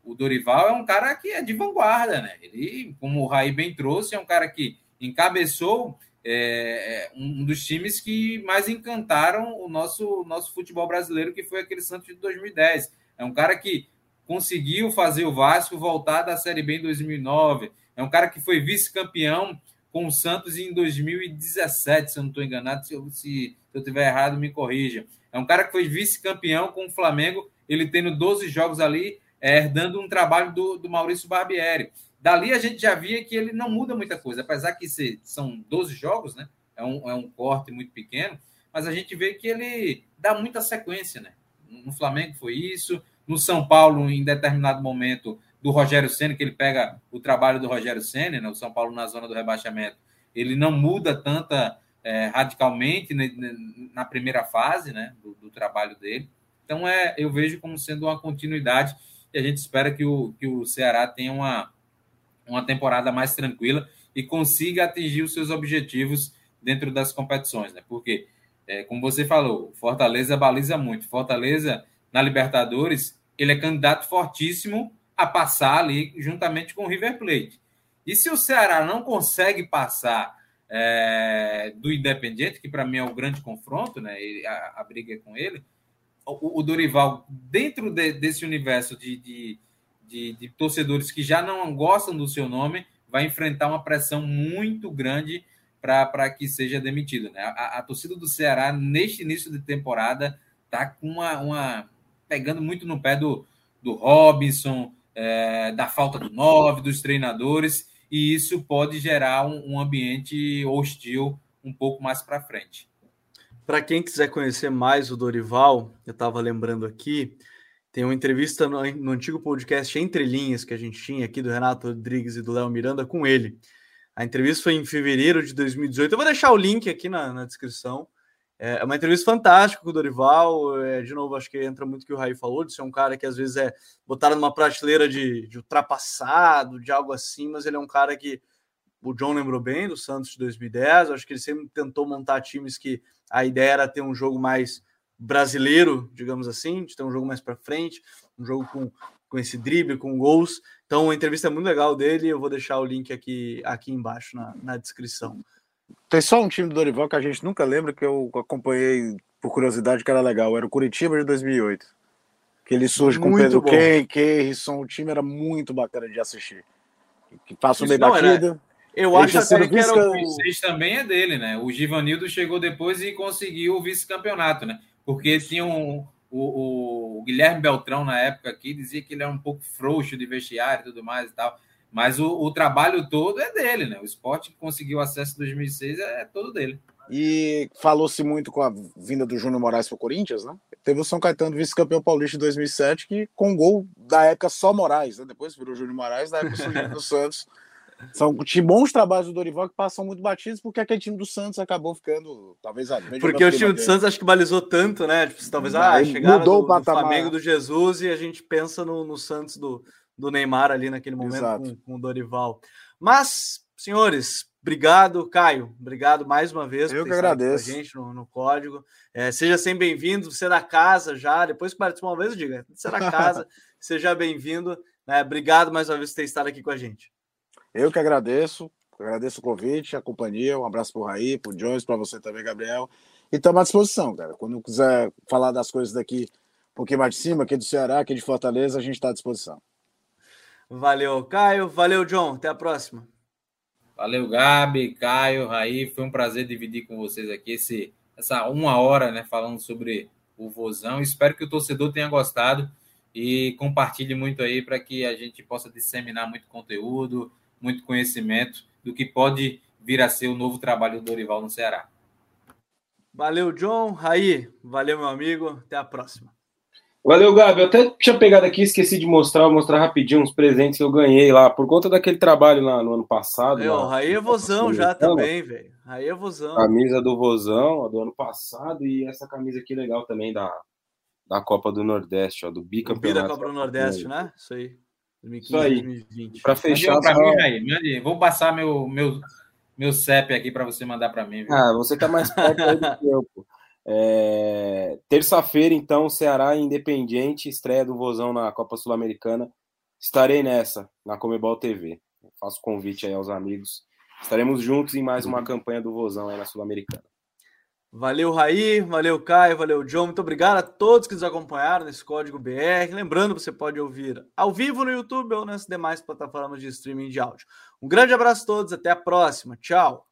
Speaker 4: o, o Dorival é um cara que é de vanguarda. Né? Ele, como o Raí bem trouxe, é um cara que encabeçou é, é, um dos times que mais encantaram o nosso, nosso futebol brasileiro, que foi aquele Santos de 2010. É um cara que conseguiu fazer o Vasco voltar da Série B em 2009. É um cara que foi vice-campeão com o Santos em 2017, se eu não estou enganado. Se eu, se eu estiver errado, me corrija. É um cara que foi vice-campeão com o Flamengo, ele tendo 12 jogos ali, é, herdando um trabalho do, do Maurício Barbieri. Dali a gente já via que ele não muda muita coisa, apesar que se, são 12 jogos, né? É um, é um corte muito pequeno, mas a gente vê que ele dá muita sequência, né? No Flamengo foi isso, no São Paulo, em determinado momento, do Rogério Senna, que ele pega o trabalho do Rogério Senna, né? o São Paulo na zona do rebaixamento, ele não muda tanta é, radicalmente né, na primeira fase né, do, do, trabalho dele. Então, é, eu vejo como sendo uma continuidade e a gente espera que o, que o Ceará tenha uma, uma temporada mais tranquila e consiga atingir os seus objetivos dentro das competições, né? Porque, é, como você falou, Fortaleza baliza muito. Fortaleza, na Libertadores, ele é candidato fortíssimo a passar ali juntamente com o River Plate. E se o Ceará não consegue passar é, do Independiente, que para mim é o grande confronto, né? A, a briga é com ele, o, o Dorival, dentro de, desse universo de, de de, de torcedores que já não gostam do seu nome, vai enfrentar uma pressão muito grande para que seja demitido. Né? A, a, torcida do Ceará, neste início de temporada, está com uma, uma, pegando muito no pé do, do Robinson, é, da falta do nove, dos treinadores, e isso pode gerar um, um ambiente hostil um pouco mais para frente.
Speaker 1: Para quem quiser conhecer mais o Dorival, eu estava lembrando aqui, tem uma entrevista no, no, antigo podcast Entre Linhas que a gente tinha aqui do Renato Rodrigues e do Léo Miranda com ele. A entrevista foi em fevereiro de 2018. Eu vou deixar o link aqui na, na descrição. É, é uma entrevista fantástica com o Dorival. É, de novo, acho que entra muito o que o Raí falou, de ser um cara que às vezes é botado numa prateleira de, de ultrapassado, de algo assim, mas ele é um cara que o John lembrou bem do Santos de 2010. Acho que ele sempre tentou montar times que a ideia era ter um jogo mais brasileiro, digamos assim, de ter um jogo mais para frente, um jogo com, com esse drible, com gols. Então, a entrevista é muito legal dele. Eu vou deixar o link aqui, aqui embaixo na, na descrição.
Speaker 2: Tem só um time do Dorival que a gente nunca lembra, que eu acompanhei por curiosidade, que era legal. Era o Curitiba de 2008. Que ele surge com muito Pedro Ken, Kerrison. O time era muito bacana de assistir. Que passa bem batida.
Speaker 4: Eu acho até que era o... o também é dele, né? O Givanildo chegou depois e conseguiu o vice-campeonato, né? porque tinha um, o, o, Guilherme Beltrão na época aqui dizia que ele era um pouco frouxo de vestiário e tudo mais e tal. Mas o, o trabalho todo é dele, né? O esporte que conseguiu acesso em 2006 é, é todo dele.
Speaker 2: E falou-se muito com a vinda do Júnior Moraes para o Corinthians, né? Teve o São Caetano vice-campeão paulista em 2007, que com gol da época só Moraes, né? Depois virou Júnior Moraes, da época <laughs> do Santos. São bons trabalhos do Dorival que passam muito batidos, porque aquele time do Santos acabou ficando, talvez. Ah,
Speaker 1: porque o time do Santos acho que balizou tanto, né? Tipo, talvez ah, chegaram mudou do, o do Flamengo do Jesus e a gente pensa no, no Santos do, do Neymar ali naquele momento com, com, o Dorival. Mas, senhores, obrigado, Caio. Obrigado mais uma vez
Speaker 2: Eu por que agradeço.
Speaker 1: a gente no, no código. É, seja sempre bem-vindo, você é da casa já. Depois que participar uma vez, eu digo, você é da casa, <laughs> seja bem-vindo. Né? Obrigado mais uma vez por ter estado aqui com a gente.
Speaker 2: Eu que agradeço, agradeço o convite, a companhia. Um abraço para o Raí, para o Jones, para você também, Gabriel. E estamos à disposição, cara. Quando quiser falar das coisas daqui um pouquinho mais de cima, aqui do Ceará, aqui de Fortaleza, a gente está à disposição.
Speaker 1: Valeu, Caio. Valeu, John. Até a próxima.
Speaker 4: Valeu, Gabi, Caio, Raí. Foi um prazer dividir com vocês aqui esse, essa uma hora, né, falando sobre o Vozão. Espero que o torcedor tenha gostado e compartilhe muito aí para que a gente possa disseminar muito conteúdo, muito conhecimento do que pode vir a ser o novo trabalho do Dorival no Ceará.
Speaker 1: Valeu, John. Raí, valeu, meu amigo. Até a próxima.
Speaker 3: Valeu, Gabi. Eu até tinha pegado aqui, esqueci de mostrar, vou mostrar rapidinho uns presentes que eu ganhei lá, por conta daquele trabalho lá no ano passado.
Speaker 1: Meu, aí é vozão já também, velho. Aí é vozão.
Speaker 3: Camisa do vozão, do ano passado, e essa camisa aqui legal também da, da Copa do Nordeste, ó, do bicampeonato.
Speaker 1: da Copa do Nordeste, né? Isso aí.
Speaker 3: 2015, Isso aí. 2020. Para fechar.
Speaker 4: Pra mim, aí. Vou passar meu, meu, meu CEP aqui para você mandar para mim. Viu?
Speaker 3: Ah, você tá mais perto aí do <laughs> que eu, pô. É... Terça-feira, então, Ceará Independente, estreia do Vozão na Copa Sul-Americana. Estarei nessa, na Comebol TV. Faço convite aí aos amigos. Estaremos juntos em mais uma uhum. campanha do Vozão aí na Sul-Americana.
Speaker 1: Valeu, Raí, valeu, Caio, valeu, John. Muito obrigado a todos que nos acompanharam nesse código BR. Lembrando, você pode ouvir ao vivo no YouTube ou nas demais plataformas de streaming de áudio. Um grande abraço a todos, até a próxima. Tchau.